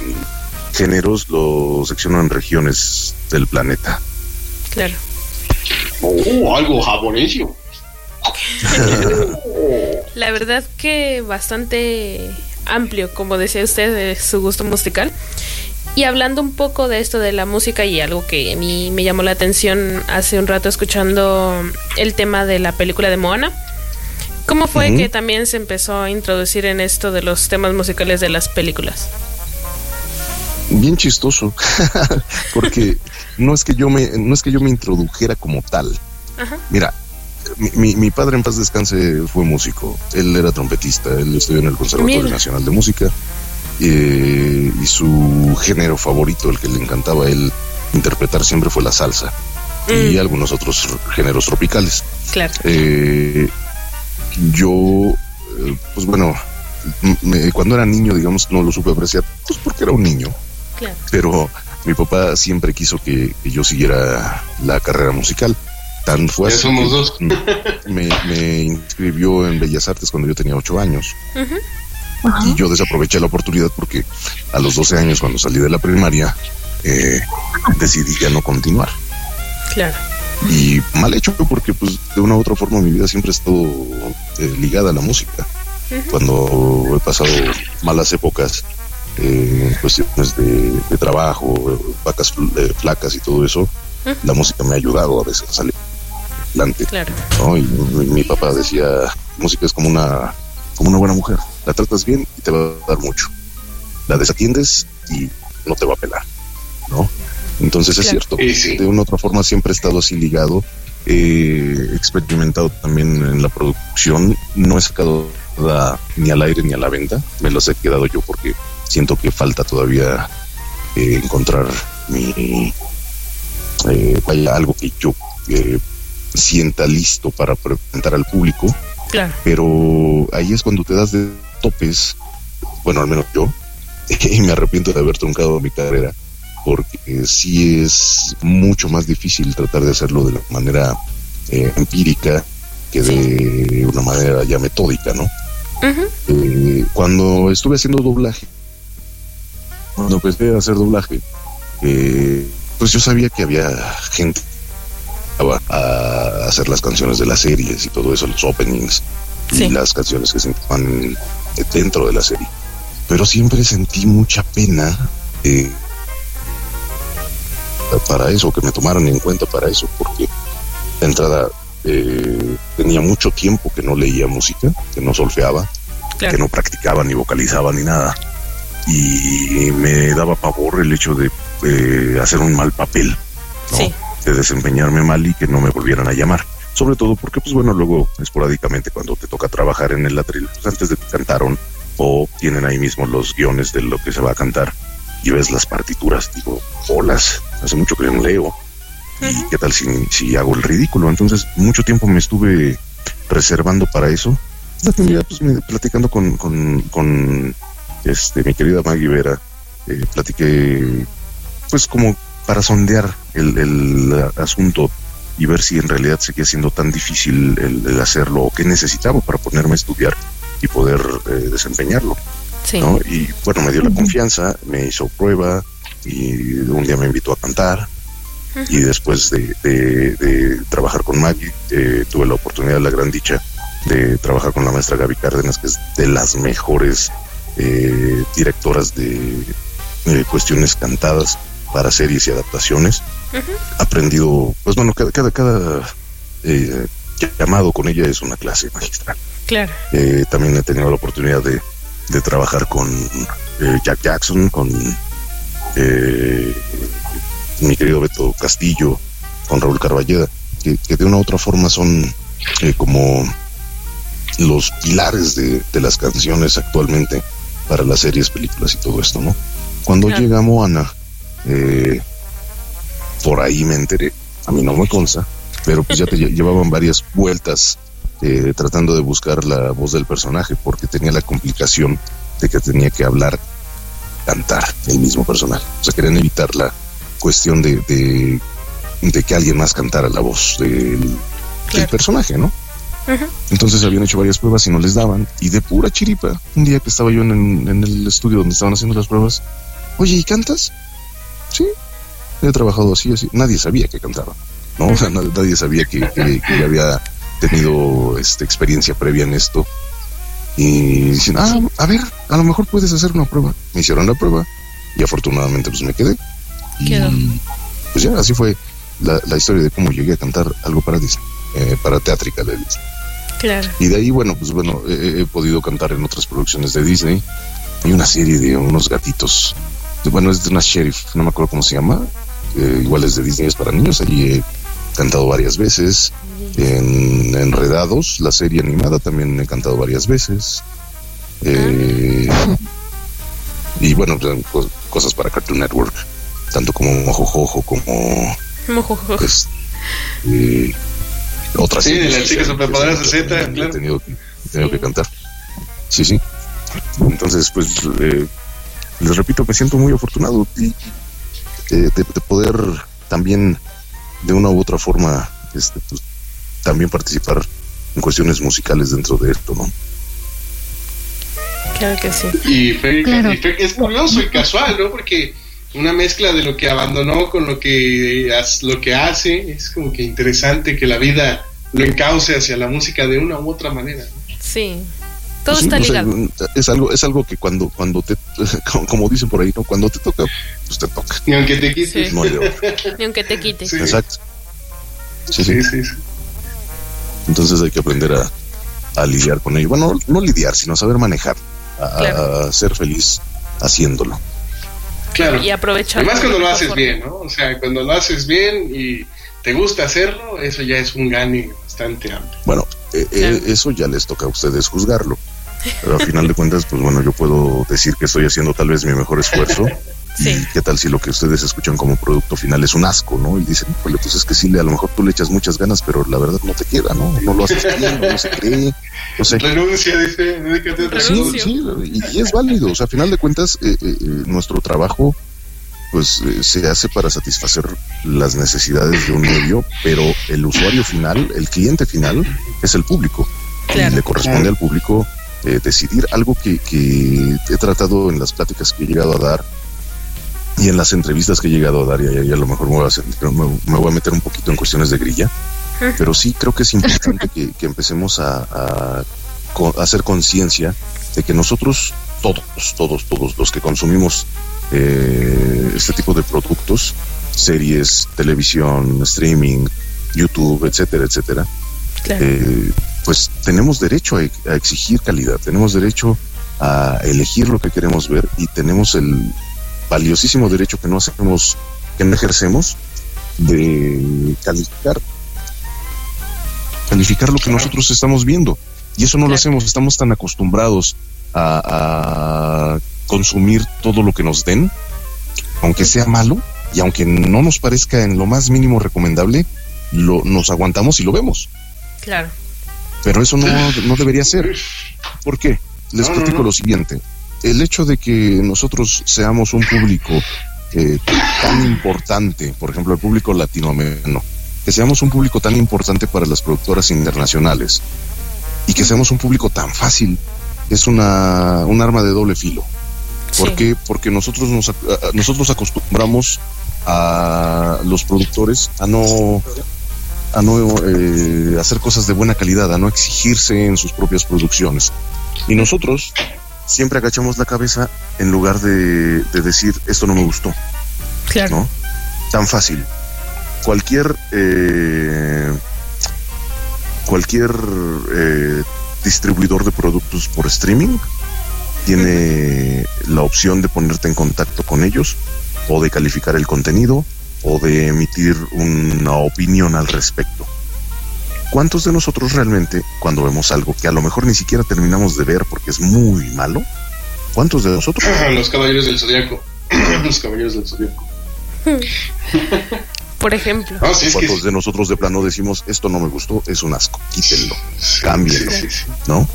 géneros, lo secciono en regiones del planeta. Claro. Oh, algo japonesio. La verdad que bastante amplio, como decía usted, de su gusto musical. Y hablando un poco de esto de la música y algo que a mí me llamó la atención hace un rato escuchando el tema de la película de Moana. ¿Cómo fue que también se empezó a introducir en esto de los temas musicales de las películas? Bien chistoso, porque no es que yo me, no es que yo me introdujera como tal. Ajá. Mira, mi, mi- mi padre en paz descanse fue músico, él era trompetista, él estudió en el Conservatorio Mira. Nacional de Música eh, y su género favorito, el que le encantaba a él interpretar siempre fue la salsa y Mm. algunos otros géneros tropicales. Claro. Eh, yo, eh, pues bueno, me- cuando era niño, digamos, no lo supe apreciar, pues porque era un niño Claro. pero mi papá siempre quiso que, que yo siguiera la carrera musical. Tan fue Ya así somos que dos. Me, me inscribió en Bellas Artes cuando yo tenía ocho años y yo desaproveché la oportunidad porque a los 12 años cuando salí de la primaria eh, decidí ya no continuar. Claro. Y mal hecho porque pues de una u otra forma mi vida siempre ha estado eh, ligada a la música. Cuando he pasado malas épocas eh, en cuestiones de, de trabajo, vacas fl- eh, flacas y todo eso, la música me ha ayudado a veces a salir adelante. Claro. ¿no? Y mi, mi papá decía, música es como una, como una buena mujer, la tratas bien y te va a dar mucho. La desatiendes y no te va a pelar, ¿no? Entonces es cierto, Sí, sí. de una u otra forma siempre he estado así ligado, he experimentado también en la producción, no he sacado nada ni al aire ni a la venta, me los he quedado yo porque siento que falta todavía eh, encontrar mi eh, vaya, algo que yo eh, sienta listo para presentar al público, Claro. pero ahí es cuando te das de topes, bueno, al menos yo, y me arrepiento de haber truncado mi carrera, porque sí es mucho más difícil tratar de hacerlo de la manera eh, empírica que de una manera ya metódica, ¿no? Eh, cuando estuve haciendo doblaje, cuando empecé a hacer doblaje, eh, pues yo sabía que había gente iba a hacer las canciones de las series y todo eso, los openings Sí. y las canciones que se van dentro de la serie. Pero siempre sentí mucha pena eh, para eso, que me tomaran en cuenta para eso, porque de entrada eh, tenía mucho tiempo que no leía música, que no solfeaba, que no practicaba ni vocalizaba ni nada. Y me daba pavor el hecho de eh, hacer un mal papel, ¿no? Sí. De desempeñarme mal y que no me volvieran a llamar. Sobre todo porque, pues bueno, luego esporádicamente cuando te toca trabajar en el atril, pues antes de que cantaron o tienen ahí mismo los guiones de lo que se va a cantar y ves las partituras, digo, holas, hace mucho que no leo. ¿Y qué tal si, si hago el ridículo? Entonces, mucho tiempo me estuve reservando para eso. Un día, pues, me- platicando con, con, con este, mi querida Maggie Vera, eh, platiqué, pues, como para sondear el, el asunto y ver si en realidad seguía siendo tan difícil el, el hacerlo o qué necesitaba para ponerme a estudiar y poder eh, desempeñarlo. Sí. ¿no? Y bueno, me dio la confianza, me hizo prueba y un día me invitó a cantar. Y después de, de- de trabajar con Maggie, eh, tuve la oportunidad, la gran dicha de trabajar con la maestra Gaby Cárdenas, que es de las mejores eh, directoras de cuestiones cantadas para series y adaptaciones. Aprendido, pues bueno, cada, cada, cada eh, llamado con ella es una clase magistral. Claro. Eh, también he tenido la oportunidad de, de trabajar con eh, Jack Jackson, con mi querido Beto Castillo, con Raúl Carballeda, que, que de una u otra forma son eh, como los pilares de, de las canciones actualmente para las series, películas y todo esto, ¿no? Cuando Claro. llega Moana, eh, por ahí me enteré, a mí no me consta, pero pues ya te lle- llevaban varias vueltas eh, tratando de buscar la voz del personaje, porque tenía la complicación de que tenía que hablar, cantar el mismo personaje. O sea, querían evitar la cuestión de, de, de que alguien más cantara la voz del, del personaje, ¿no? Entonces habían hecho varias pruebas y no les daban. Y de pura chiripa, un día que estaba yo en, en el estudio donde estaban haciendo las pruebas, oye, ¿y cantas? Sí, he trabajado así, así. Nadie sabía que cantaba, ¿no? O sea, nadie, sabía que, que- había tenido este, experiencia previa en esto. Y dicen, ah, a ver, a lo mejor puedes hacer una prueba. Me hicieron la prueba y afortunadamente pues me quedé. Quedó. Pues ya, así fue la, la historia de cómo llegué a cantar algo para Disney, eh, para Teátrica de Disney. Claro. Y de ahí, bueno, pues bueno, he, he podido cantar en otras producciones de Disney. Hay una serie de unos gatitos. De- Bueno, es de una sheriff, no me acuerdo cómo se llama. eh, igual es de Disney, es para niños. Allí he cantado varias veces. En Enredados, la serie animada, también he cantado varias veces. Eh, y bueno, pues, cos- cosas para Cartoon Network, tanto como Mojojojo como Mojojojo. pues, eh, otras Sí, de series las chicas superpoderosas Z, claro. he tenido, que- he tenido que cantar. Sí, sí. Entonces, pues, eh, les repito, me siento muy afortunado y, eh, de, de poder también, de una u otra forma, este, pues, también participar en cuestiones musicales dentro de esto, ¿no? Claro que sí. Y, fue- Claro. y fue- es curioso y casual, ¿no? Porque una mezcla de lo que abandonó con lo que, lo que hace, es como que interesante que la vida lo encauce hacia la música de una u otra manera. Sí. Todo Sí, está o sea, ligado. es algo, es algo que cuando, cuando te, como- dicen por ahí, ¿no? Cuando te toca, pues te toca. Ni aunque te quites. Sí. No hay de otra. Ni aunque te quite. Exacto. Sí, sí. sí, sí. Entonces hay que aprender a, a lidiar con ello. Bueno, no lidiar, sino saber manejar, a, a- Claro. a ser feliz haciéndolo. Claro. Y aprovechar. Además cuando lo haces mejor bien, ¿no? O sea, cuando lo haces bien y te gusta hacerlo, eso ya es un gane bastante amplio. Bueno, eh, eh, eso ya les toca a ustedes juzgarlo. Pero al final de cuentas, pues bueno, yo puedo decir que estoy haciendo tal vez mi mejor esfuerzo. Sí. Y qué tal si lo que ustedes escuchan como producto final es un asco, ¿no? Y dicen, "Híjole, pues es que sí, a lo mejor tú le echas muchas ganas, pero la verdad no te queda, ¿no? No lo haces bien, no se cree. No sé. Renuncia, dice, dedícate a Sí, sí, y, y es válido. O sea, a final de cuentas, eh, eh, nuestro trabajo pues eh, se hace para satisfacer las necesidades de un medio, pero el usuario final, el cliente final, es el público. Y le corresponde al público eh, decidir algo que, que he tratado en las pláticas que he llegado a dar y en las entrevistas que he llegado a dar, y, a lo mejor me voy a, me- me voy a meter un poquito en cuestiones de grilla, pero sí creo que es importante que, que empecemos a, a co- a hacer conciencia de que nosotros, todos, todos, todos los que consumimos eh, este tipo de productos, series, televisión, streaming, YouTube, etcétera, etcétera, Claro. eh, pues tenemos derecho a, a exigir calidad, tenemos derecho a elegir lo que queremos ver y tenemos el valiosísimo derecho que no hacemos, que no ejercemos de calificar calificar lo que nosotros estamos viendo. Y eso no lo hacemos, estamos tan acostumbrados a, a consumir todo lo que nos den, aunque sea malo y aunque no nos parezca en lo más mínimo recomendable, lo, nos aguantamos y lo vemos. Claro. Pero eso no, no debería ser. ¿Por qué? Les No, no, platico no. lo siguiente. El hecho de que nosotros seamos un público eh, tan importante, por ejemplo, el público latinoamericano, que seamos un público tan importante para las productoras internacionales y que seamos un público tan fácil, es una, un arma de doble filo. ¿Por Sí. qué? Porque nosotros nos, nosotros acostumbramos a los productores a no a no eh, hacer cosas de buena calidad, a no exigirse en sus propias producciones. Y nosotros siempre agachamos la cabeza en lugar de, de decir esto no me gustó, Claro. ¿no? Tan fácil. Cualquier eh, cualquier eh, distribuidor de productos por streaming tiene la opción de ponerte en contacto con ellos o de calificar el contenido o de emitir una opinión al respecto. ¿Cuántos de nosotros realmente, cuando vemos algo que a lo mejor ni siquiera terminamos de ver porque es muy malo, cuántos de nosotros Los caballeros del zodiaco. Los caballeros del zodiaco. Por ejemplo. No, sí, es que cuántos de nosotros de plano decimos esto no me gustó, es un asco, quítenlo, cámbienlo, sí, sí, sí. ¿no?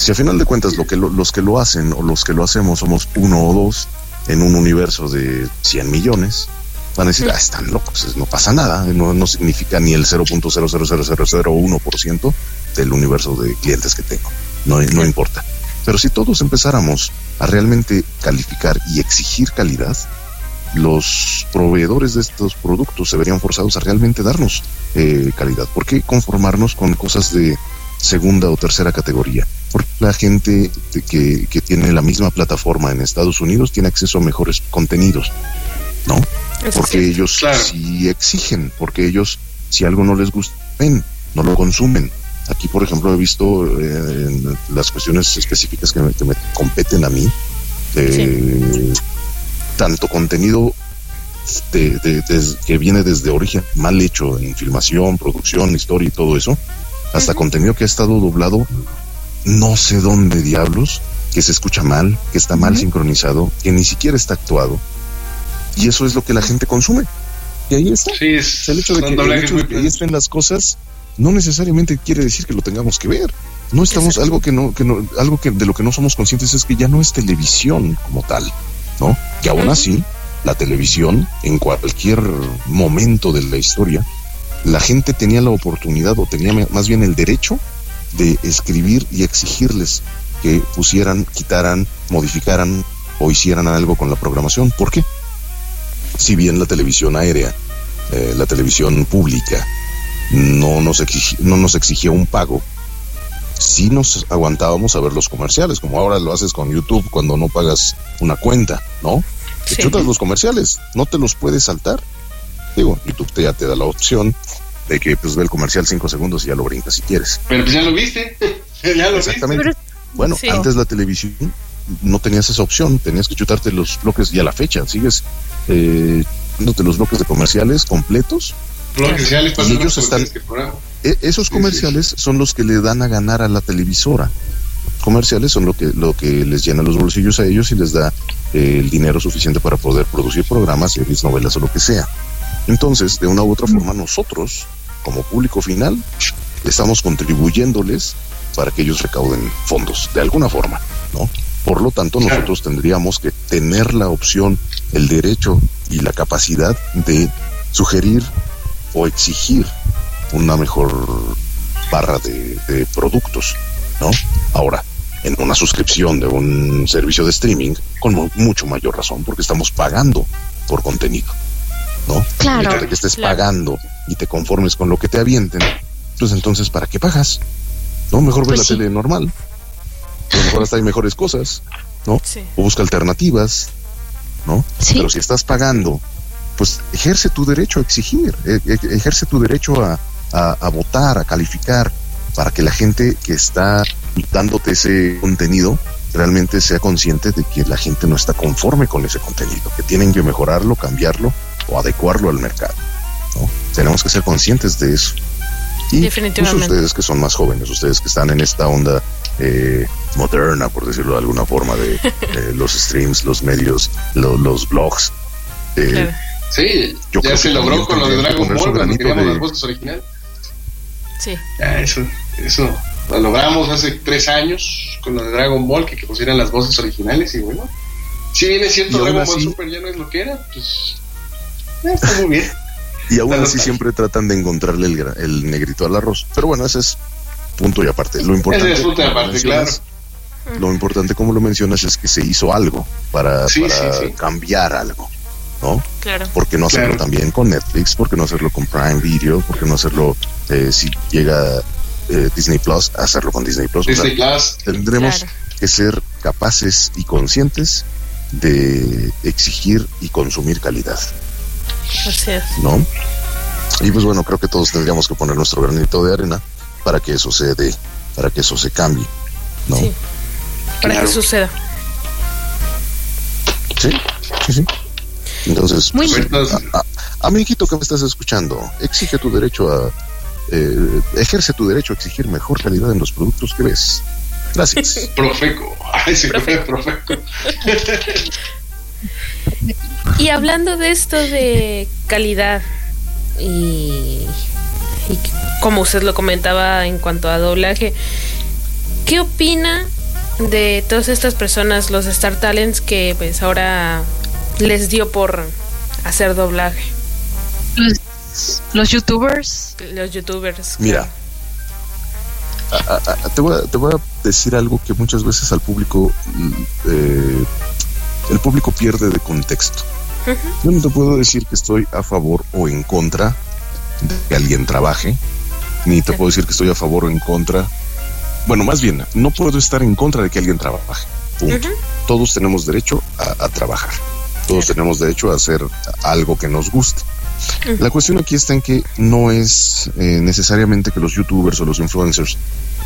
Si a final de cuentas lo que lo- los que lo hacen o los que lo hacemos somos uno o dos en un universo de 100 millones, van a decir, ah, están locos, no pasa nada, no, no significa ni el 0.0000001% del universo de clientes que tengo, no, no importa. Pero si todos empezáramos a realmente calificar y exigir calidad, los proveedores de estos productos se verían forzados a realmente darnos eh, calidad. ¿Por qué conformarnos con cosas de segunda o tercera categoría? Porque la gente que, que tiene la misma plataforma en Estados Unidos tiene acceso a mejores contenidos, ¿no? Eso Porque sí. ellos Claro. sí exigen, porque ellos, si algo no les gusta, ven, no lo consumen. Aquí, por ejemplo, he visto eh, en las cuestiones específicas que me, que me competen a mí, eh, tanto contenido de- de- que viene desde origen mal hecho en filmación, producción, historia y todo eso, hasta contenido que ha estado doblado no sé dónde diablos, que se escucha mal, que está mal sincronizado, que ni siquiera está actuado. Y eso es lo que la gente consume. Y ahí está. Sí, es, O sea, el hecho de que, el hecho de que ahí estén las cosas no necesariamente quiere decir que lo tengamos que ver. No estamos Exacto. algo que no que no algo que de lo que no somos conscientes es que ya no es televisión como tal, ¿no? Que aún así la televisión en cualquier momento de la historia la gente tenía la oportunidad o tenía más bien el derecho de escribir y exigirles que pusieran, quitaran, modificaran o hicieran algo con la programación. ¿Por qué? Si bien la televisión aérea, eh, la televisión pública, no nos, exigi- no nos exigía un pago, sí nos aguantábamos a ver los comerciales, como ahora lo haces con YouTube cuando no pagas una cuenta, ¿no? Te Sí. chutas los comerciales, no te los puedes saltar. Digo, YouTube te, ya te da la opción de que pues ve el comercial cinco segundos y ya lo brincas si quieres. Pero pues ya lo viste. ya lo Exactamente. Bueno, Sí. antes la televisión no tenías esa opción, tenías que chutarte los bloques y a la fecha sigues eh, chutándote los bloques de comerciales completos. pasa Y ellos están- comerciales. E- esos Sí, comerciales son los que le dan a ganar a la televisora. Comerciales son lo que lo que les llena los bolsillos a ellos y les da eh, el dinero suficiente para poder producir programas, series, novelas o lo que sea. Entonces, de una u otra forma, nosotros, como público final, estamos contribuyéndoles para que ellos recauden fondos, de alguna forma, ¿no? Por lo tanto, Claro. nosotros tendríamos que tener la opción, el derecho y la capacidad de sugerir o exigir una mejor barra de, de productos, ¿no? Ahora, en una suscripción de un servicio de streaming, con mu- mucho mayor razón, porque estamos pagando por contenido, ¿no? Claro, que estés claro. pagando y te conformes con lo que te avienten, pues entonces, ¿para qué pagas? No, mejor ve Pues la sí. tele normal. A lo mejor hasta hay mejores cosas, ¿no? Sí. O busca alternativas, ¿no? Sí. Pero si estás pagando, pues ejerce tu derecho a exigir, e- e- ejerce tu derecho a, a- a votar, a calificar, para que la gente que está dándote ese contenido realmente sea consciente de que la gente no está conforme con ese contenido, que tienen que mejorarlo, cambiarlo o adecuarlo al mercado. ¿no? Tenemos que ser conscientes de eso. Y Definitivamente. pues, ustedes que son más jóvenes, ustedes que están en esta onda eh, moderna, por decirlo de alguna forma, de eh, los streams, los medios, lo- los blogs. eh, Claro. Sí, Yo ya creo se que logró con lo de Dragon Ball cuando queríamos de- las voces originales. Sí. Ya, eso, eso lo logramos hace tres años con lo de Dragon Ball, que, que pusieran las voces originales y bueno. Si bien es cierto, Dragon Ball así- Super ya no es lo que era, pues está muy bien. Y aún así siempre tratan de encontrarle el, negrito al arroz. Pero bueno, ese es punto y aparte. Lo importante, Ese es punto y como aparte, mencionas, Lo importante, como lo mencionas, es que se hizo algo para, Sí, para sí, sí. cambiar algo, ¿no? Claro. ¿Por qué no hacerlo Claro. también con Netflix? ¿Por qué no hacerlo con Prime Video? ¿Por qué no hacerlo eh, si llega eh, Disney Plus? Hacerlo con Disney Plus. O sea, Disney Plus, tendremos Claro. que ser capaces y conscientes de exigir y consumir calidad. Así es. ¿no? Y pues bueno, creo que todos tendríamos que poner nuestro granito de arena para que eso se dé, para que eso se cambie, ¿no? Sí. Para Claro. que suceda. Sí, sí, sí. Entonces, Muy pues, bien. a- a- amiguito que me estás escuchando, exige tu derecho a, eh, ejerce tu derecho a exigir mejor calidad en los productos que ves. Gracias. Profeco. Ay, sí, Profeco. Y hablando de esto de calidad y, y como usted lo comentaba en cuanto a doblaje, ¿qué opina de todas estas personas, los Star Talents, que pues ahora les dio por hacer doblaje? Los, los youtubers. Los youtubers. Mira, a- a- a- te, voy a, te voy a decir algo que muchas veces al público, mm, eh, el público pierde de contexto. Yo no te puedo decir que estoy a favor o en contra de que alguien trabaje, ni te puedo decir que estoy a favor o en contra. Bueno, más bien, no puedo estar en contra de que alguien trabaje. Punto. Todos tenemos derecho a, a trabajar. Todos tenemos derecho a hacer algo que nos guste. La cuestión aquí está en que no es eh, necesariamente que los youtubers o los influencers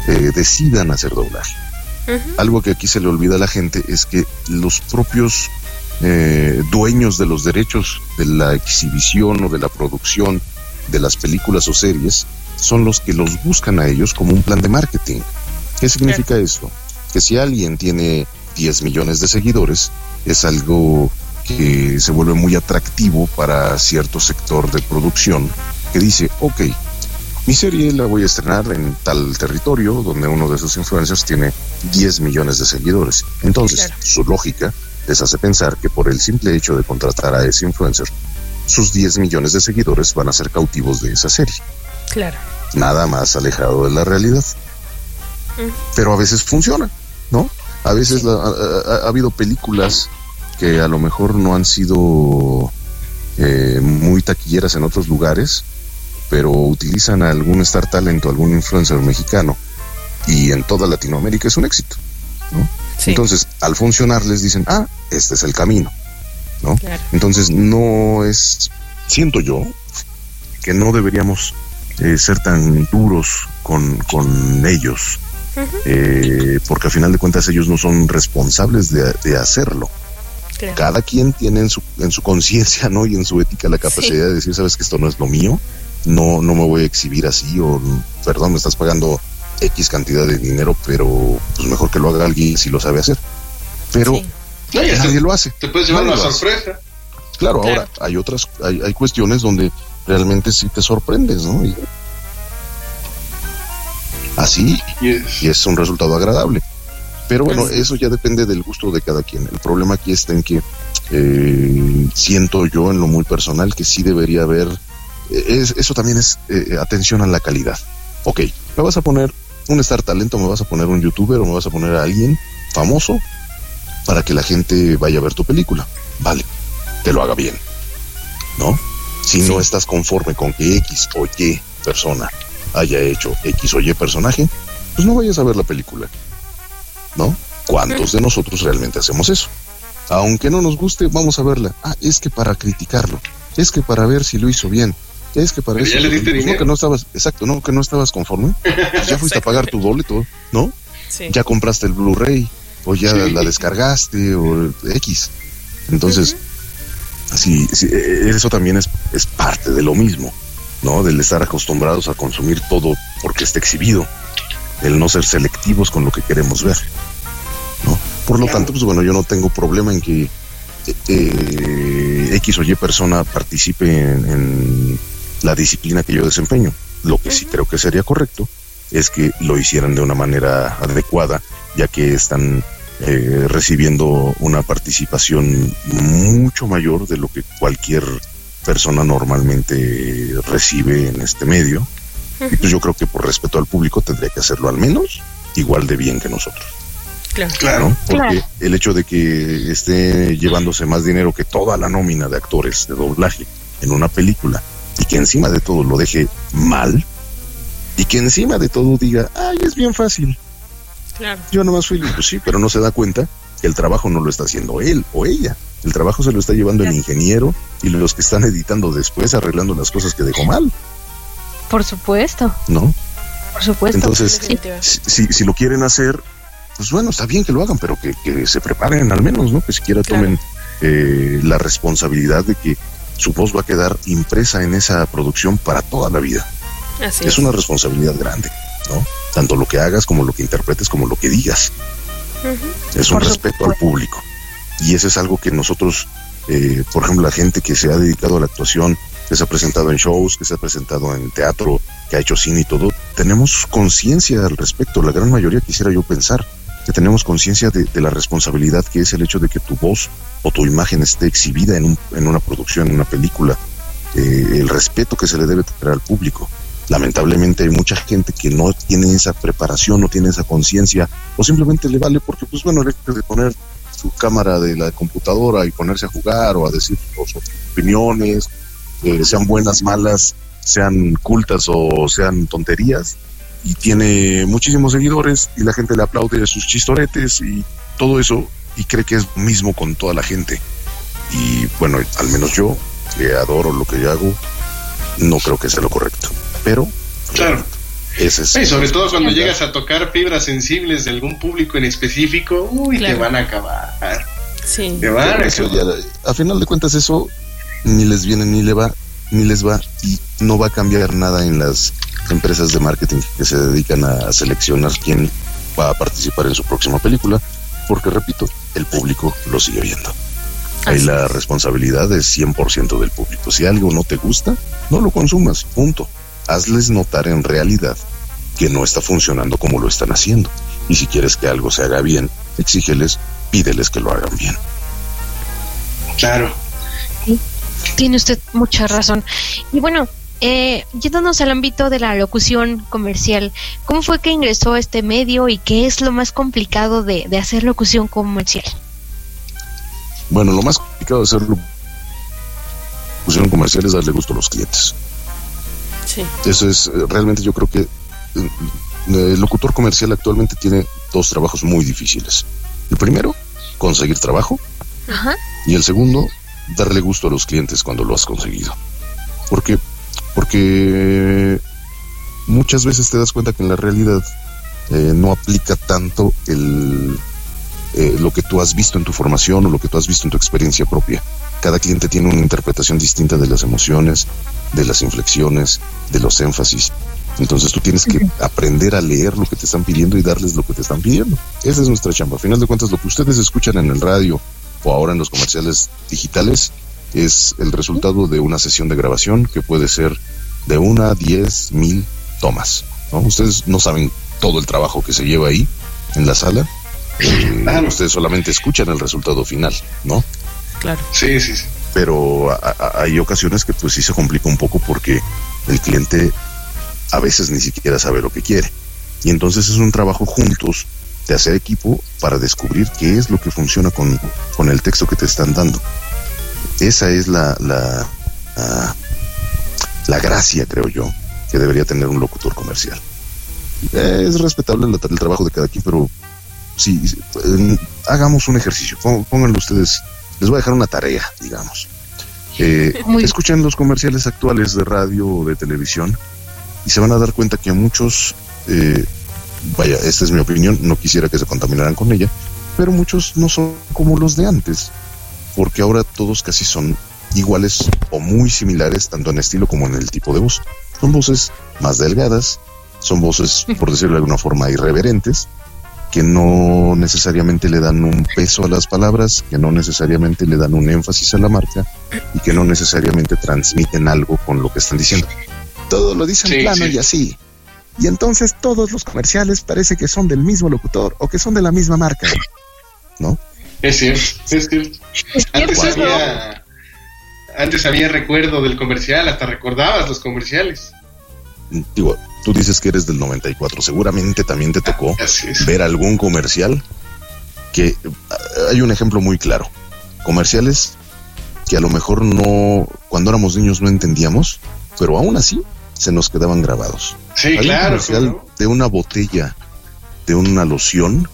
eh, decidan hacer doblaje. Algo que aquí se le olvida a la gente es que los propios eh, dueños de los derechos de la exhibición o de la producción de las películas o series son los que los buscan a ellos como un plan de marketing. ¿Qué significa esto? Que si alguien tiene 10 millones de seguidores, es algo que se vuelve muy atractivo para cierto sector de producción que dice, ok, mi serie la voy a estrenar en tal territorio donde uno de esos influencers tiene 10 millones de seguidores. Entonces, Claro. su lógica les hace pensar que por el simple hecho de contratar a ese influencer, sus 10 millones de seguidores van a ser cautivos de esa serie. Claro. Nada más alejado de la realidad. Pero a veces funciona, ¿no? A veces la- ha, ha- ha habido películas que a lo mejor no han sido eh, muy taquilleras en otros lugares, pero utilizan a algún star talent o algún influencer mexicano y en toda Latinoamérica es un éxito, ¿no? Sí. Entonces, al funcionar les dicen, ah, este es el camino, ¿no? Claro. Entonces, no es, siento yo, que no deberíamos eh, ser tan duros con, con ellos, eh, porque al final de cuentas ellos no son responsables de, de hacerlo. Claro. Cada quien tiene en su, en su conciencia ¿no? y en su ética la capacidad de decir, sabes que esto no es lo mío, no, no me voy a exhibir así, o perdón, me estás pagando X cantidad de dinero, pero pues mejor que lo haga alguien si lo sabe hacer. Pero Sí. Nadie lo hace. te puedes llevar Nadie una sorpresa. Claro, Claro. ahora hay otras, hay, hay cuestiones donde realmente sí te sorprendes, ¿no? Y así, Yes. y es un resultado agradable. Pero bueno, eso ya depende del gusto de cada quien. El problema aquí está en que eh, siento yo en lo muy personal que sí debería haber, es- eso también es eh, atención a la calidad. Ok, me vas a poner un star talento, me vas a poner un youtuber o me vas a poner a alguien famoso para que la gente vaya a ver tu película. Vale, que lo haga bien. ¿No? Si no estás conforme con que X o Y persona haya hecho X o Y personaje, pues no vayas a ver la película. ¿No? ¿Cuántos de nosotros realmente hacemos eso? Aunque no nos guste, vamos a verla. Ah, es que para criticarlo, es que para ver si lo hizo bien. Es que para eso. ya le diste pues, no, que no estabas, exacto, no, que no estabas conforme. Pues ya fuiste a pagar tu boleto, ¿no? Sí. Ya compraste el Blu-ray, o ya Sí. la descargaste, o X. Entonces, sí, sí, eh, eso también es, es parte de lo mismo, ¿no? Del estar acostumbrados a consumir todo porque está exhibido, el no ser selectivos con lo que queremos ver, ¿no? Por lo tanto, pues bueno, yo no tengo problema en que eh, eh, X o Y persona participe en, en la disciplina que yo desempeño. Lo que sí creo que sería correcto es que lo hicieran de una manera adecuada, ya que están eh, recibiendo una participación mucho mayor de lo que cualquier persona normalmente recibe en este medio. Y pues yo creo que por respeto al público tendría que hacerlo al menos igual de bien que nosotros. Claro. ¿no? Porque Claro. el hecho de que esté llevándose más dinero que toda la nómina de actores de doblaje en una película y que encima de todo lo deje mal y que encima de todo diga, ay, es bien fácil, Claro. yo nomás fui, pues sí, pero no se da cuenta que el trabajo no lo está haciendo él o ella. El trabajo se lo está llevando el ingeniero y los que están editando después, arreglando las cosas que dejó mal, Por supuesto, ¿no? por supuesto. Entonces, Sí. si, si, si lo quieren hacer, pues bueno, está bien que lo hagan, pero que, que se preparen al menos, ¿no? Que siquiera tomen eh, la responsabilidad de que su voz va a quedar impresa en esa producción para toda la vida. Así Es una responsabilidad grande, ¿no? Tanto lo que hagas como lo que interpretes como lo que digas. Es un Por respeto al público. Y eso es algo que nosotros, eh, por ejemplo, la gente que se ha dedicado a la actuación, que se ha presentado en shows, que se ha presentado en teatro, que ha hecho cine y todo, tenemos conciencia al respecto. La gran mayoría quisiera yo pensar que tenemos conciencia de, la responsabilidad que es el hecho de que tu voz o tu imagen esté exhibida en, un- en una producción, en una película, eh, el respeto que se le debe tener al público. Lamentablemente hay mucha gente que no tiene esa preparación, no tiene esa conciencia, o simplemente le vale porque, pues bueno, el hecho de poner su cámara de la computadora y ponerse a jugar o a decir sus opiniones, eh, sean buenas, malas, sean cultas o sean tonterías, y tiene muchísimos seguidores y la gente le aplaude sus chistoretes y todo eso y cree que es lo mismo con toda la gente. Y bueno, al menos yo, que adoro lo que yo hago, no creo que sea lo correcto. Pero, Claro. ese es... Y sobre todo cuando llegas a tocar fibras sensibles de algún público en específico, uy, Claro. te van a acabar. Sí. Te van a Eso acabar. ya- a final de cuentas eso ni les viene ni le va ni les va y no va a cambiar nada en las empresas de marketing que se dedican a seleccionar quién va a participar en su próxima película porque repito el público lo sigue viendo. Ahí la responsabilidad es 100% del público. Si algo no te gusta no lo consumas punto. Hazles notar en realidad que no está funcionando como lo están haciendo. Y si quieres que algo se haga bien exígeles pídeles que lo hagan bien. Claro. Tiene usted mucha razón. Y bueno, eh, yéndonos al ámbito de la locución comercial, ¿cómo fue que ingresó a este medio y qué es lo más complicado de, de hacer locución comercial? Bueno, lo más complicado de hacer locución comercial es darle gusto a los clientes. Sí. Eso es, eh, realmente yo creo que eh, el locutor comercial actualmente tiene dos trabajos muy difíciles. El primero, conseguir trabajo. Ajá. Y el segundo, darle gusto a los clientes cuando lo has conseguido. ¿Por qué? Porque muchas veces te das cuenta que en la realidad eh, no aplica tanto el, eh, lo que tú has visto en tu formación o lo que tú has visto en tu experiencia propia. Cada cliente tiene una interpretación distinta de las emociones, de las inflexiones, de los énfasis. Entonces tú tienes que aprender a leer lo que te están pidiendo y darles lo que te están pidiendo. Esa es nuestra chamba. A final de cuentas, lo que ustedes escuchan en el radio o ahora en los comerciales digitales es el resultado de una sesión de grabación que puede ser de una a diez mil tomas. ¿no? Ustedes no saben todo el trabajo que se lleva ahí en la sala. Eh, Claro. Ustedes solamente escuchan el resultado final, ¿no? Claro. Sí, sí, sí. pero a- a- hay ocasiones que pues sí se complica un poco porque el cliente a veces ni siquiera sabe lo que quiere. Y entonces es un trabajo juntos de hacer equipo para descubrir qué es lo que funciona con, con el texto que te están dando. Esa es la, la, la, la gracia, creo yo, que debería tener un locutor comercial. Es respetable el, el trabajo de cada quien, pero sí, eh, hagamos un ejercicio. Pó- Pónganlo ustedes. Les voy a dejar una tarea, digamos. Eh, escuchan los comerciales actuales de radio o de televisión y se van a dar cuenta que muchos, eh, vaya, esta es mi opinión, no quisiera que se contaminaran con ella, pero muchos no son como los de antes, porque ahora todos casi son iguales o muy similares, tanto en estilo como en el tipo de voz. Son voces más delgadas, son voces, por decirlo de alguna forma, irreverentes, que no necesariamente le dan un peso a las palabras, que no necesariamente le dan un énfasis a la marca y que no necesariamente transmiten algo con lo que están diciendo. Todo lo dicen plano y así. Y entonces todos los comerciales parece que son del mismo locutor o que son de la misma marca. ¿No? Es cierto, es cierto. Antes había, antes había recuerdo del comercial, hasta recordabas los comerciales. Digo, tú dices que eres del 94, seguramente también te tocó ver algún comercial que hay un ejemplo muy claro. Comerciales que a lo mejor no, cuando éramos niños no entendíamos, pero aún así se nos quedaban grabados. Sí, Hay claro. Un comercial de una botella, de una loción.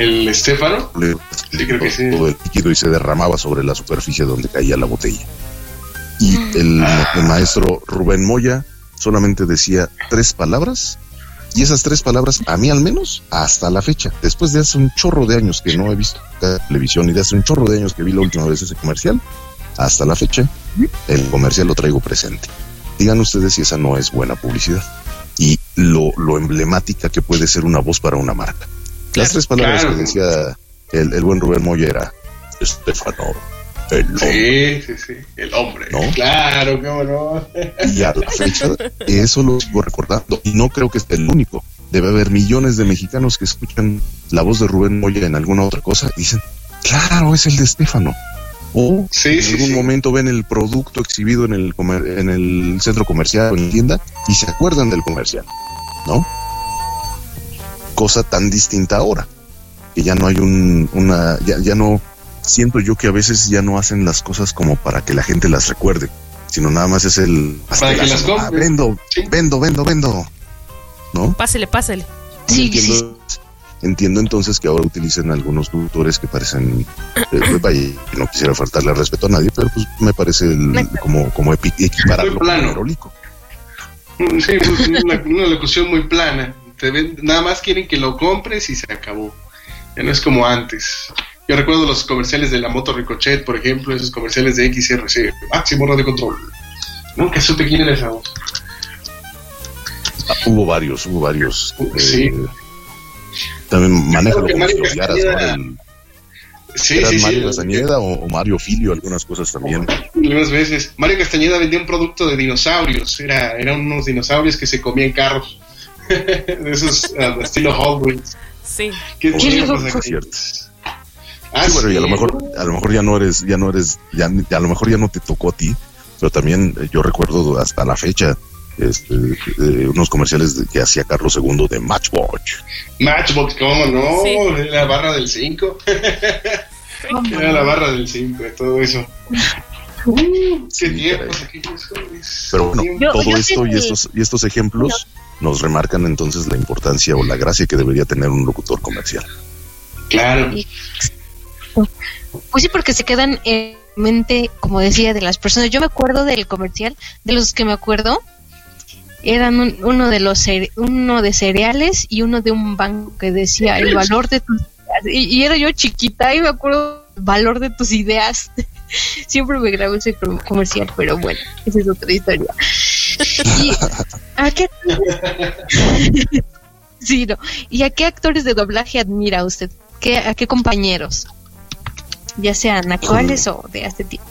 ¿El Estefano? Le, creo que sí. todo el líquido y se derramaba sobre la superficie donde caía la botella. Y el, Ah. el maestro Rubén Moya solamente decía tres palabras y esas tres palabras, a mí al menos, hasta la fecha, después de hace un chorro de años que no he visto televisión y de hace un chorro de años que vi la última vez ese comercial, hasta la fecha, el comercial lo traigo presente. Digan ustedes si esa no es buena publicidad y lo, lo emblemática que puede ser una voz para una marca. Las tres palabras claro. que decía el, el buen Rubén Moya era Estefano, el hombre. Sí, sí, sí. El hombre. ¿No? Claro, cómo no. Y a la fecha, eso lo sigo recordando. Y no creo que esté el único. Debe haber millones de mexicanos que escuchan la voz de Rubén Moya en alguna otra cosa y dicen, claro, es el de Estefano. O Sí, en sí, algún sí. momento ven el producto exhibido en el, comer- en el centro comercial o en la tienda y se acuerdan del comercial, ¿no? Cosa tan distinta ahora, que ya no hay un, una, ya, ya no, siento yo que a veces ya no hacen las cosas como para que la gente las recuerde, sino nada más es el... Para que las ah, vendo, vendo, vendo, vendo, ¿no? Pásele, pásele. entiendo, entiendo entonces que ahora utilicen algunos locutores que parecen eh, vaya, no quisiera faltarle respeto a nadie pero pues me parece el- como como equipararlo Muy con el. Sí, pues una, una locución muy plana. Te ven- nada más quieren que lo compres y se acabó. Ya no es como antes. Yo recuerdo los comerciales de la moto Ricochet, por ejemplo, esos comerciales de XRC, máximo radio control. Nunca supe quién era esa voz. Ah, hubo varios hubo varios Sí. eh, también maneja Creo que Mario los Yaras, ¿no? Castañeda- Sí, ¿Eran sí, sí. Mario Castañeda o, o Mario Filio algunas cosas también Algunas veces. Mario Castañeda vendía un producto de dinosaurios. Era, eran unos dinosaurios que se comían carros. de esos ah, estilo Wheels. Sí. ¿Qué Oh, sí, aquellos? es cierto. Ah, Sí, bueno, y a lo sí. mejor, a lo mejor ya no eres, ya no eres, ya, a lo mejor ya no te tocó a ti, pero también eh, yo recuerdo hasta la fecha este, eh, unos comerciales de- que hacía Carlos II de Matchwatch. Matchbox, ¿cómo no? Sí. Era la barra del 5. Era la barra del 5, todo eso. Uh, qué Sí, tiempos jóvenes. Pero bueno, Yo- todo yo esto y sí- estos, y estos ejemplos nos remarcan entonces la importancia o la gracia que debería tener un locutor comercial. Claro. Pues sí, porque se quedan en mente, como decía, de las personas. Yo me acuerdo del comercial, de los que me acuerdo, eran un- uno de los uno de cereales y uno de un banco que decía el valor de tus ideas. Y, y era yo chiquita y me acuerdo el valor de tus ideas. Siempre me grabo ese com- comercial, pero bueno, esa es otra historia. Y, ¿a qué sí, no. ¿Y a qué actores de doblaje admira usted? ¿Qué, ¿A qué compañeros? Ya sean actuales o de hace tiempo.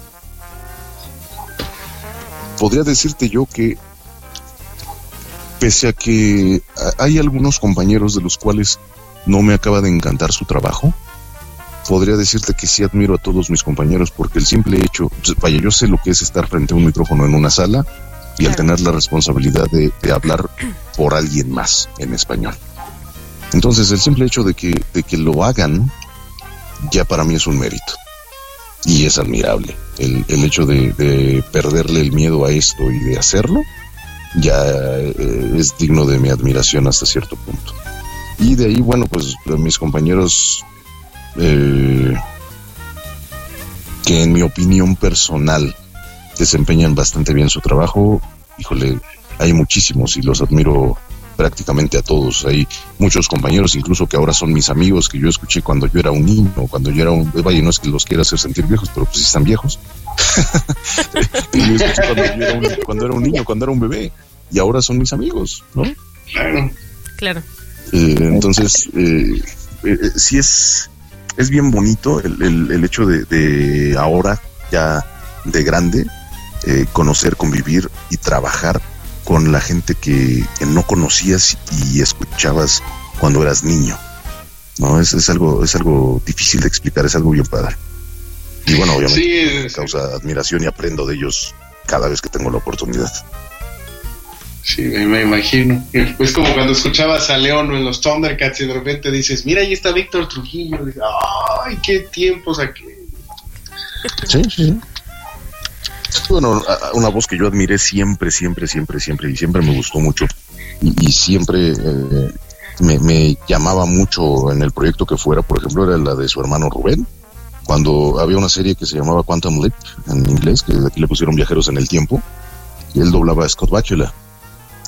Podría decirte yo que, pese a que hay algunos compañeros de los cuales no me acaba de encantar su trabajo, podría decirte que sí admiro a todos mis compañeros porque el simple hecho, vaya, yo sé lo que es estar frente a un micrófono en una sala y al tener la responsabilidad de, de hablar por alguien más en español. Entonces, el simple hecho de que, de que lo hagan, ya para mí es un mérito. Y es admirable. El, el hecho de, de perderle el miedo a esto y de hacerlo, ya eh, es digno de mi admiración hasta cierto punto. Y de ahí, bueno, pues mis compañeros eh, que en mi opinión personal desempeñan bastante bien su trabajo, híjole, hay muchísimos y los admiro prácticamente a todos. Hay muchos compañeros, incluso que ahora son mis amigos, que yo escuché cuando yo era un niño, cuando yo era un... Vaya, no es que los quiera hacer sentir viejos, pero pues sí están viejos. Y yo escuché cuando, yo era un, cuando era un niño, cuando era un bebé, y ahora son mis amigos, ¿no? Claro. Claro. Eh, entonces, eh, eh, eh, sí es, es bien bonito el, el- el hecho de, de ahora, ya de grande, eh, conocer, convivir y trabajar con la gente que, que no conocías y escuchabas cuando eras niño. No, es, es algo, es algo difícil de explicar, es algo bien padre. Y bueno, obviamente Sí, me es- causa admiración y aprendo de ellos cada vez que tengo la oportunidad. Sí, me, me imagino. Es como cuando escuchabas a León en los Thundercats y de repente dices, mira, ahí está Víctor Trujillo. Dices, ¡Ay, qué tiempos aquí! Sí, sí. sí. Bueno, una voz que yo admiré siempre, siempre, siempre, siempre, y siempre me gustó mucho. Y, y siempre eh, me, me llamaba mucho en el proyecto que fuera, por ejemplo, era la de su hermano Rubén. Cuando había una serie que se llamaba Quantum Leap en inglés, que aquí le pusieron Viajeros en el Tiempo, y él doblaba a Scott Bakula.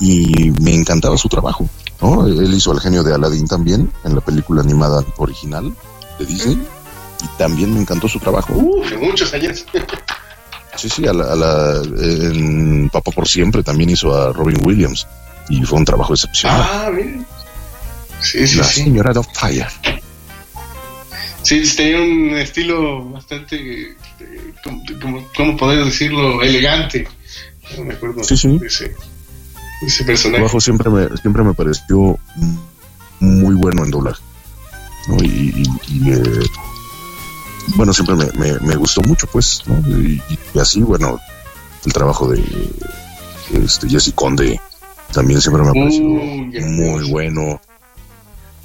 Y me encantaba su trabajo. ¿no? Él hizo al genio de Aladdin también, en la película animada original de Disney. Y también me encantó su trabajo. Uf, muchos años. Sí, sí, a la, a la- en Papá por Siempre también hizo a Robin Williams y fue un trabajo excepcional. ah, miren. Sí, sí, la sí. señora Fire. Sí, tenía un estilo bastante, eh, ¿cómo, cómo- poder decirlo? Elegante. No me acuerdo Sí, sí. de ese, de ese El personaje. trabajo siempre me, siempre me pareció muy bueno en doblaje. ¿no? Y, y- y, eh, bueno, siempre me, me- me gustó mucho, pues. ¿no? Y, y así, bueno, el trabajo de este, Jesse Conde también siempre me ha parecido muy bueno.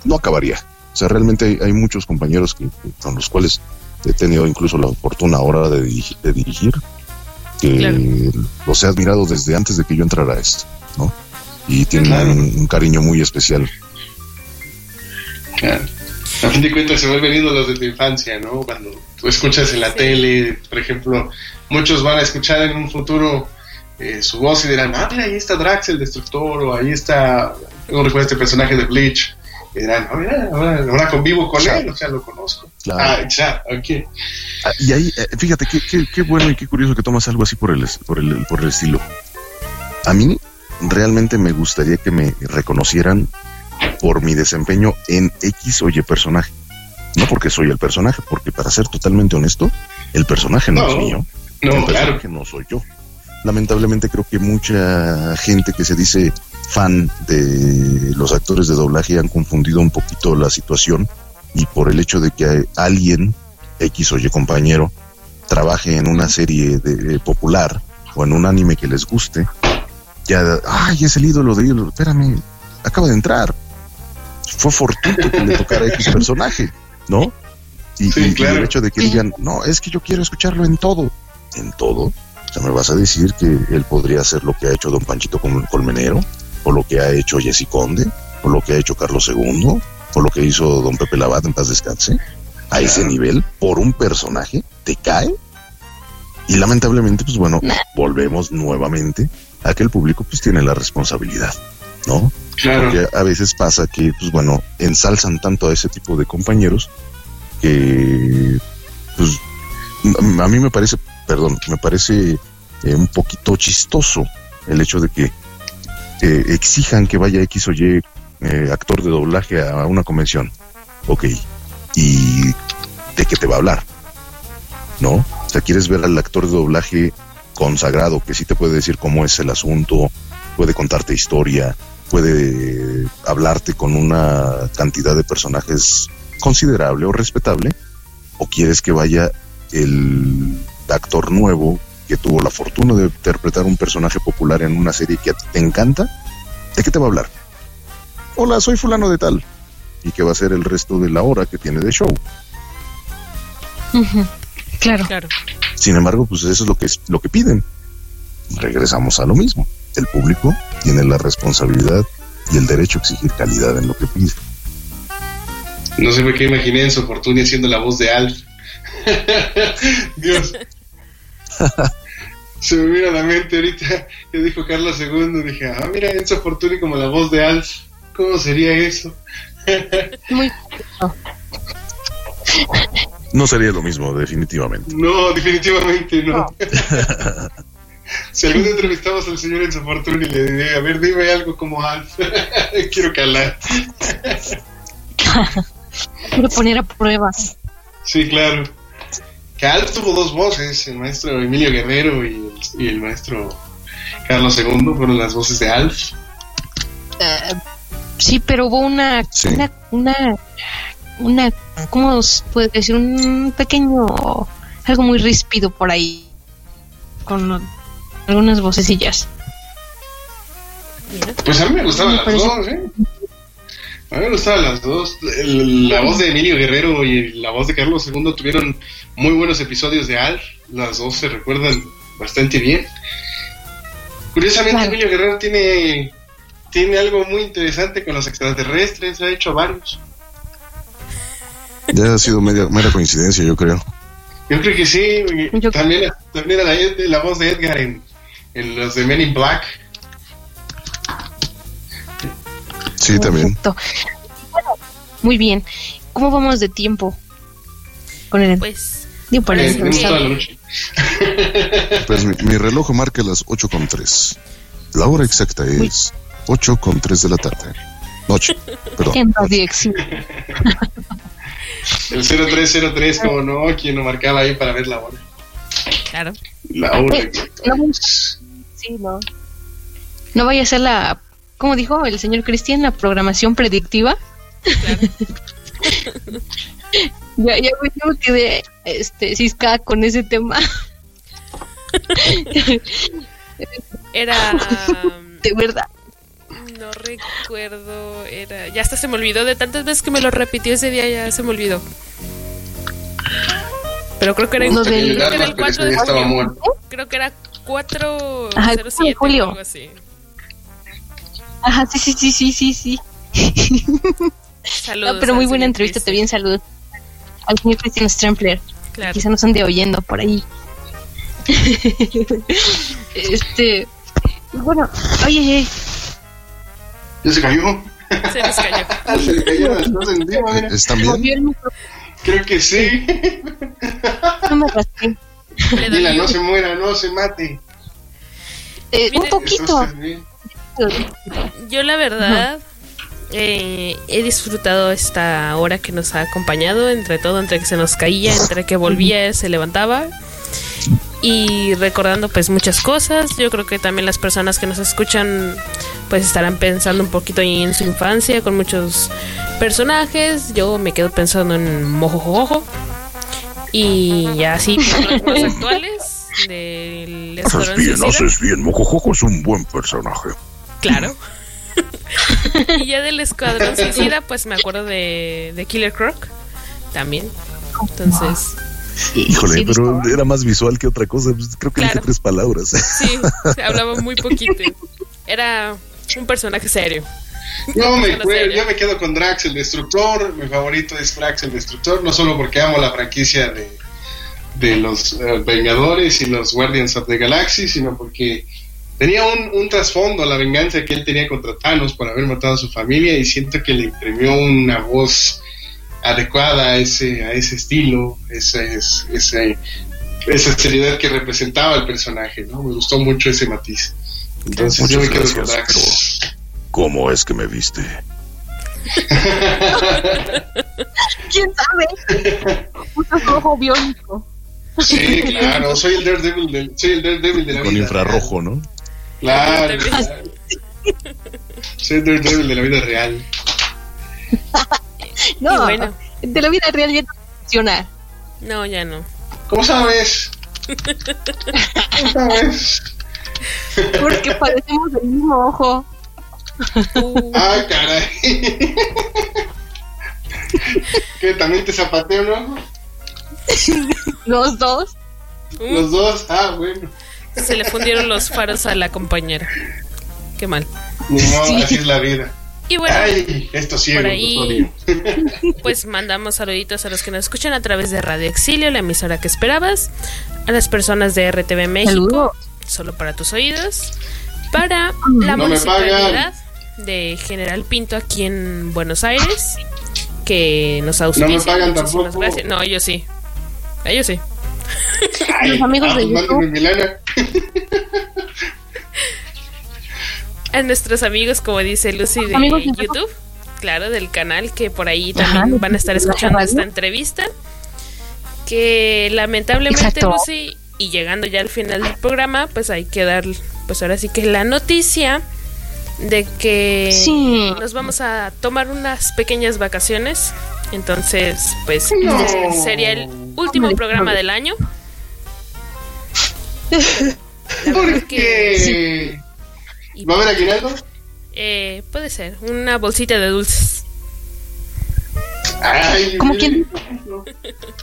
No acabaría. O sea, realmente hay, hay muchos compañeros que, que- con los cuales he tenido incluso la fortuna ahora de, dirigi- de dirigir, que Claro. los he admirado desde antes de que yo entrara a esto, ¿no? Y tienen Claro. un, un cariño muy especial. Claro. A fin de cuentas se vuelven ídolos de tu infancia, ¿no? Cuando tú escuchas en la tele, por ejemplo, muchos van a escuchar en un futuro eh, su voz y dirán, ah, mira, ahí está Drax el Destructor, o ahí está, no recuerdo este personaje de Bleach, y dirán, ah, mira, ahora, ahora convivo con Chad. él, o sea, lo conozco. Claro. Ah, Chad, ok. Ah, y ahí, eh, fíjate, qué, qué, qué bueno y qué curioso que tomas algo así por el, por, el, por el estilo. A mí realmente me gustaría que me reconocieran por mi desempeño en X o Y personaje. No porque soy el personaje, porque para ser totalmente honesto, el personaje no, No, es mío. No, el claro. personaje no soy yo. Lamentablemente creo que mucha gente que se dice fan de los actores de doblaje han confundido un poquito la situación y por el hecho de que alguien, X o Y compañero, trabaje en una serie de, eh, popular o en un anime que les guste, ya, ay, es el ídolo de ídolo, espérame, acaba de entrar. Fue fortuito que le tocara X personaje, ¿no? Y, Sí, y- y claro. el hecho de que digan, no, es que yo quiero escucharlo en todo. ¿En todo? O sea, me vas a decir que él podría hacer lo que ha hecho Don Panchito Col- Colmenero, o lo que ha hecho Jesse Conde, o lo que ha hecho Carlos II, o lo que hizo Don Pepe Labat en paz descanse. A ese nivel, por un personaje, te cae. Y lamentablemente, pues bueno, volvemos nuevamente a que el público pues tiene la responsabilidad, ¿no? Porque a veces pasa que, pues bueno, ensalzan tanto a ese tipo de compañeros que, pues, a mí me parece, perdón, me parece eh, un poquito chistoso el hecho de que eh, exijan que vaya X o Y eh, actor de doblaje a una convención. Ok, ¿y de qué te va a hablar? ¿No? O sea, quieres ver al actor de doblaje consagrado, que sí te puede decir cómo es el asunto, puede contarte historia, puede hablarte con una cantidad de personajes considerable o respetable, o quieres que vaya el actor nuevo que tuvo la fortuna de interpretar un personaje popular en una serie que a ti te encanta, ¿de qué te va a hablar? Hola, soy fulano de tal. ¿Y qué va a ser el resto de la hora que tiene de show? Claro. Claro. Sin embargo, pues eso es lo que es lo que piden. Regresamos a lo mismo. El público tiene la responsabilidad y el derecho a exigir calidad en lo que pide. No sé por qué imaginé en su Fortuny haciendo la voz de Alf. Dios. Se me vino a la mente ahorita que dijo Carlos II. Dije, ah, mira, Enzo Fortuni como la voz de Alf. ¿Cómo sería eso? Muy No sería lo mismo, definitivamente. No, definitivamente no. si algún día entrevistamos al señor Enzo Fortuni, le diré, a ver, dime algo como Alf. Quiero calar. Quiero poner a prueba. Sí, claro. Que Alf tuvo dos voces, el maestro Emilio Guerrero y el, y el maestro Carlos II fueron las voces de Alf. Eh, sí, pero hubo una, Sí. una, una, una, ¿cómo se puede decir? Un pequeño, algo muy ríspido por ahí, con algunas vocecillas. Pues a mí me gustaban Me las parece- dos, ¿eh? A mí me gustaban las dos. El- la voz de Emilio Guerrero y la voz de Carlos II tuvieron muy buenos episodios de Alf. Las dos se recuerdan bastante bien. Curiosamente, Claro. Emilio Guerrero tiene, tiene algo muy interesante con los extraterrestres. Ha hecho varios. Ya ha sido media, mera coincidencia, yo creo. Yo creo que sí. Yo- También, también era la, la voz de Edgar en, en los de Men in Black. Sí, también. Perfecto. Bueno, muy bien. ¿Cómo vamos de tiempo? Con el Pues digo, para Eh, el noche. Pues mi, mi reloj marca las 8 con 3. La hora exacta es 8 con 3 de la tarde. Noche, perdón. Exil. El 0303, como no, quien lo marcaba ahí para ver la hora. claro. La hora. Eh, no, sí, no. No vaya a ser la, ¿cómo dijo el señor Cristian? La programación predictiva. ya, ya, me- ya me quedé este, ciscada con ese tema. Era. De verdad. No recuerdo. Era. Ya hasta se me olvidó. De tantas veces que me lo repitió ese día, ya se me olvidó. Pero creo que era, Lo creo del- que era el Pero ese 4 de julio. Creo que era 4 Ajá, el 4 de julio. o algo así. Ajá, sí, sí, sí, sí, sí, sí. Saludos. No, pero muy buena entrevista, te bien salud. Al señor Cristian Strempler. Claro. Quizá nos ande oyendo por ahí. este. Bueno, oye, oye, ¿Ya se cayó? Se nos cayó. Ah, se le cayó las cosas encima, mira. ¿Están movió bien? Creo que sí. no me rasqué. Dila, no se muera, no se mate. Eh, un poquito. Yo la verdad eh, he disfrutado esta hora que nos ha acompañado, entre todo, entre que se nos caía, entre que volvía, se levantaba y recordando pues muchas cosas. Yo creo que también las personas que nos escuchan pues estarán pensando un poquito en su infancia con muchos personajes. Yo me quedo pensando en Mojojojo y así los actuales del Haces Escuadrón bien, Suicida. haces bien. Mojojojo es un buen personaje. Claro. y ya del Escuadrón Suicida, pues me acuerdo de, de Killer Croc también. Entonces, Híjole, Sí, pero era más visual que otra cosa. pues, Creo que dije Claro. tres palabras. sí, hablaba muy poquito. Era un personaje serio. Yo me, cue- seria. yo me quedo con Drax el Destructor. Mi favorito es Drax el Destructor. No solo porque amo la franquicia de, de los eh, Vengadores y los Guardians of the Galaxy, sino porque tenía un, un trasfondo la venganza que él tenía contra Thanos por haber matado a su familia y siento que le imprimió una voz adecuada a ese, a ese estilo, ese, es- ese, esa seriedad que representaba el personaje. ¿no? Me gustó mucho ese matiz. Entonces yo me quedo con Drax. ¿Cómo es que me viste? ¿Quién sabe? Un ojo biónico. Sí, claro, soy el Daredevil del, soy el Daredevil de la Con vida infrarrojo, ¿no? Claro, claro. Soy el Daredevil de la vida real. No, bueno. de la vida real ya no funciona. No, ya no. ¿Cómo sabes? ¿Cómo sabes? Porque parecemos del mismo ojo. Uh, Ay, caray. ¿Que también te zapateo, no? Los dos. Los dos. Ah, bueno. se le fundieron los faros a la compañera. Qué mal. Ni modo, Sí. así es la vida. Y bueno, Ay, estos ciegos, por ahí, pues mandamos saluditos a los que nos escuchan a través de Radio Exilio, la emisora que esperabas, a las personas de RTV México, solo para tus oídos, para la No me municipalidad de General Pinto aquí en Buenos Aires, que nos auspicia. pagan Muchísimas tampoco. gracias. No, ellos sí. Ellos sí. Ay, Los amigos de ah, lana. A nuestros amigos, como dice Lucy, de Amigos de YouTube, claro, del canal, que por ahí también van a estar escuchando esta entrevista. Que lamentablemente, Exacto. Lucy, y llegando ya al final del programa, pues hay que dar, pues ahora sí que la noticia de que Sí. nos vamos a tomar unas pequeñas vacaciones. Entonces, pues No. este sería el último programa del año. La verdad ¿Por que- qué? ¿Va a haber aguinaldo? Eh, puede ser, una bolsita de dulces. Ay, Como quien,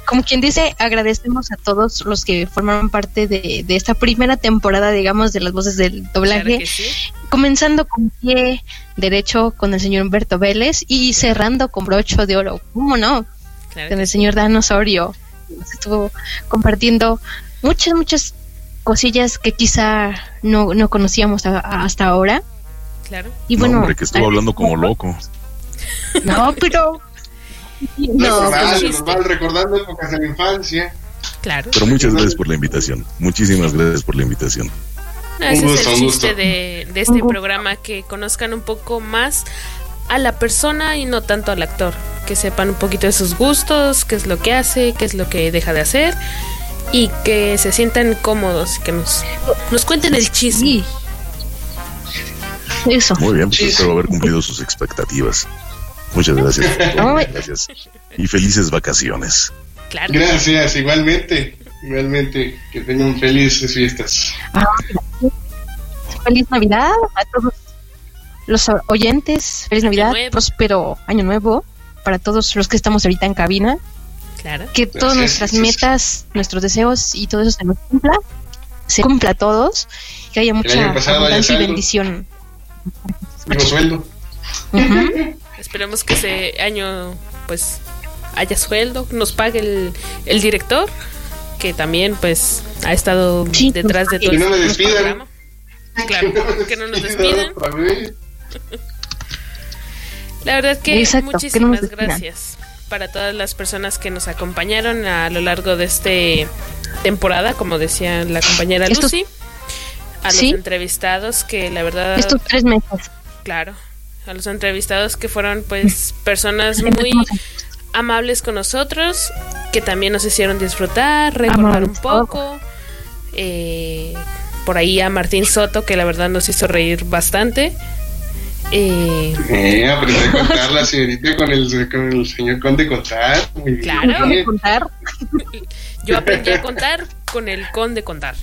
como quien dice, agradecemos a todos los que formaron parte de, de esta primera temporada, digamos, de las voces del doblaje. Claro que sí. Comenzando con pie derecho con el señor Humberto Vélez y cerrando con brocho de oro. ¿Cómo no? Claro Con el señor Dan Osorio. Nos estuvo compartiendo muchas, muchas cosillas que quizá no, no conocíamos a- a- hasta ahora. Claro. Y No, bueno, hombre, que estuvo hablando como loco. no, pero No, no, es normal, recordando épocas de la infancia. Claro. Pero muchas gracias por la invitación. Muchísimas gracias por la invitación. No, ese Un es gusto, el un chiste gusto. de, de este programa, que conozcan un poco más a la persona y no tanto al actor. Que sepan un poquito de sus gustos, qué es lo que hace, qué es lo que deja de hacer. Y que se sientan cómodos, que nos, nos cuenten el chisme. sí. Eso. Muy bien, pues espero haber cumplido sus expectativas. Muchas gracias. Y felices vacaciones. Claro. Gracias, igualmente. Igualmente, que tengan felices fiestas. Ah, Feliz Navidad a todos los oyentes. Feliz Navidad, próspero año nuevo para todos los que estamos ahorita en cabina. Claro. Que todas Gracias, nuestras gracias. metas, nuestros deseos y todo eso se nos cumpla. Se cumpla a todos. Que haya mucha abundancia y bendición. Digo sueldo. Esperemos que ese año, pues, haya sueldo, nos pague el, el director, que también, pues, ha estado Sí, detrás de todo. Que no me despidan. programa. Claro, que no nos despidan. La verdad que Exacto, que no muchísimas gracias para todas las personas que nos acompañaron a lo largo de este temporada, como decía la compañera Estos- Lucy, a los Sí. entrevistados que la verdad, Estos tres meses. claro, a los entrevistados que fueron pues personas muy amables con nosotros, que también nos hicieron disfrutar, recordar un poco. eh, por ahí a Martín Soto, que la verdad nos hizo reír bastante. Eh, Eh, aprendí a contar la señorita con el, con el señor Conde Contar. Muy bien. Claro. Bien. Contar. Yo aprendí a contar con el con de contar.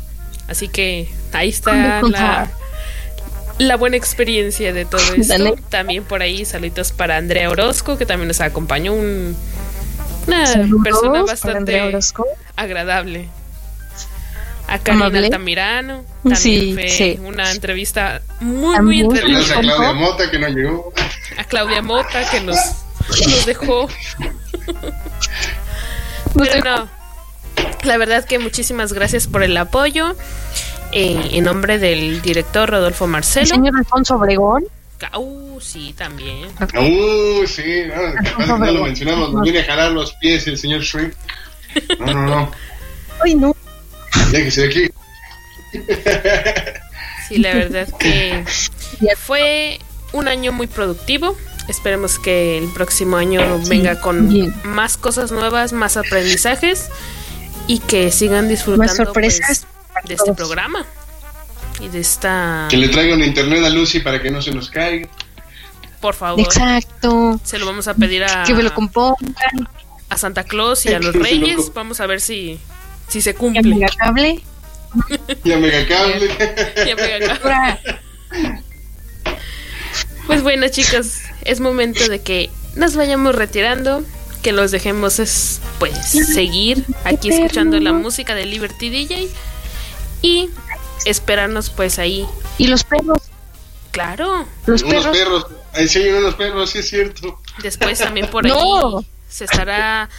Así que ahí está la, la buena experiencia de todo esto. Dale. También por ahí saluditos para Andrea Orozco, que también nos acompañó. Un, una Saludos persona bastante agradable. A Karina Amable. Altamirano. También Sí, fue sí. una entrevista muy, También. muy Saludos a entretenida. Claudia Mota que no llegó. A Claudia Mota, que nos, nos dejó Pero no. La verdad que muchísimas gracias por el apoyo. Eh, en nombre del director Rodolfo El Marcelo. señor Alfonso Obregón. Uh, sí, también. Uh, sí, no, capaz no lo mencionamos. Nos viene a jalar los pies el señor Shrek. No, no, no. Ay, no. Déjese de aquí. Sí, la verdad que fue un año muy productivo. Esperemos que el próximo año venga con bien. más cosas nuevas, más aprendizajes y que sigan disfrutando Más sorpresas pues, de este programa y de esta. Que le traiga un internet a Lucy para que no se nos caiga. Por favor, Exacto. se lo vamos a pedir a, Que me lo compongan. a Santa Claus y a los Reyes. Vamos a ver si, si se Y a cumple. Megacable. Y a Megacable. Ya me acabo. Ahora, Pues bueno, chicos, es momento de que nos vayamos retirando, que los dejemos es, pues seguir aquí escuchando la música de Liberty DJ y esperarnos pues ahí Y los perros. Claro. Los unos perros. perros. Ahí sí hay unos perros, sí es cierto. Después también por ahí No. se estará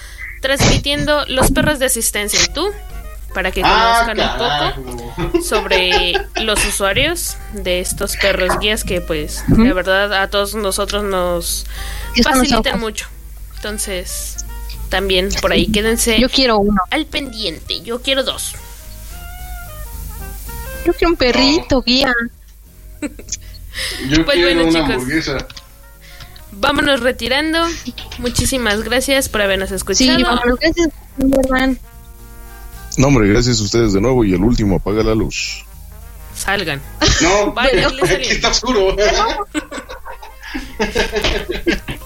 transmitiendo los perros de asistencia y tú para que Ah, conozcan un poco sobre los usuarios de estos perros guías que pues de verdad a todos nosotros nos ¿Qué son los facilitan mucho. Entonces, también por ahí quédense Yo quiero uno. al pendiente. Yo quiero dos. Yo quiero un perrito, guía. Yo Pues quiero bueno, una chicos. hamburguesa. Vámonos retirando. Muchísimas gracias por habernos Sí, escuchado. vámonos. Gracias. No, hombre, gracias a ustedes de nuevo. Y el último, apaga la luz. Salgan. No, Vaya, aquí está oscuro.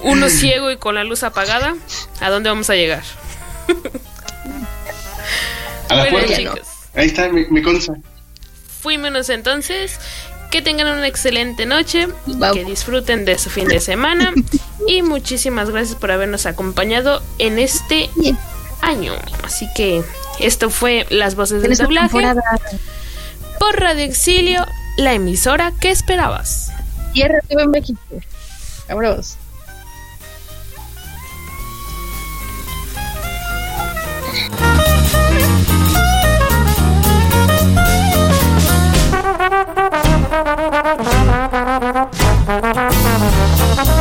Uno ciego y con la luz apagada. ¿A dónde vamos a llegar? A la Bueno, puerta. chicos. Ahí está, mi, mi consa. Fuímonos entonces. Que tengan una excelente noche. Que disfruten de su fin de semana. y muchísimas gracias por habernos acompañado en este año. Así que esto fue Las Voces del Doblaje por Radio Exilio, la emisora que esperabas. Tierra TV México. Cabros. Thank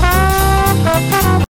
you.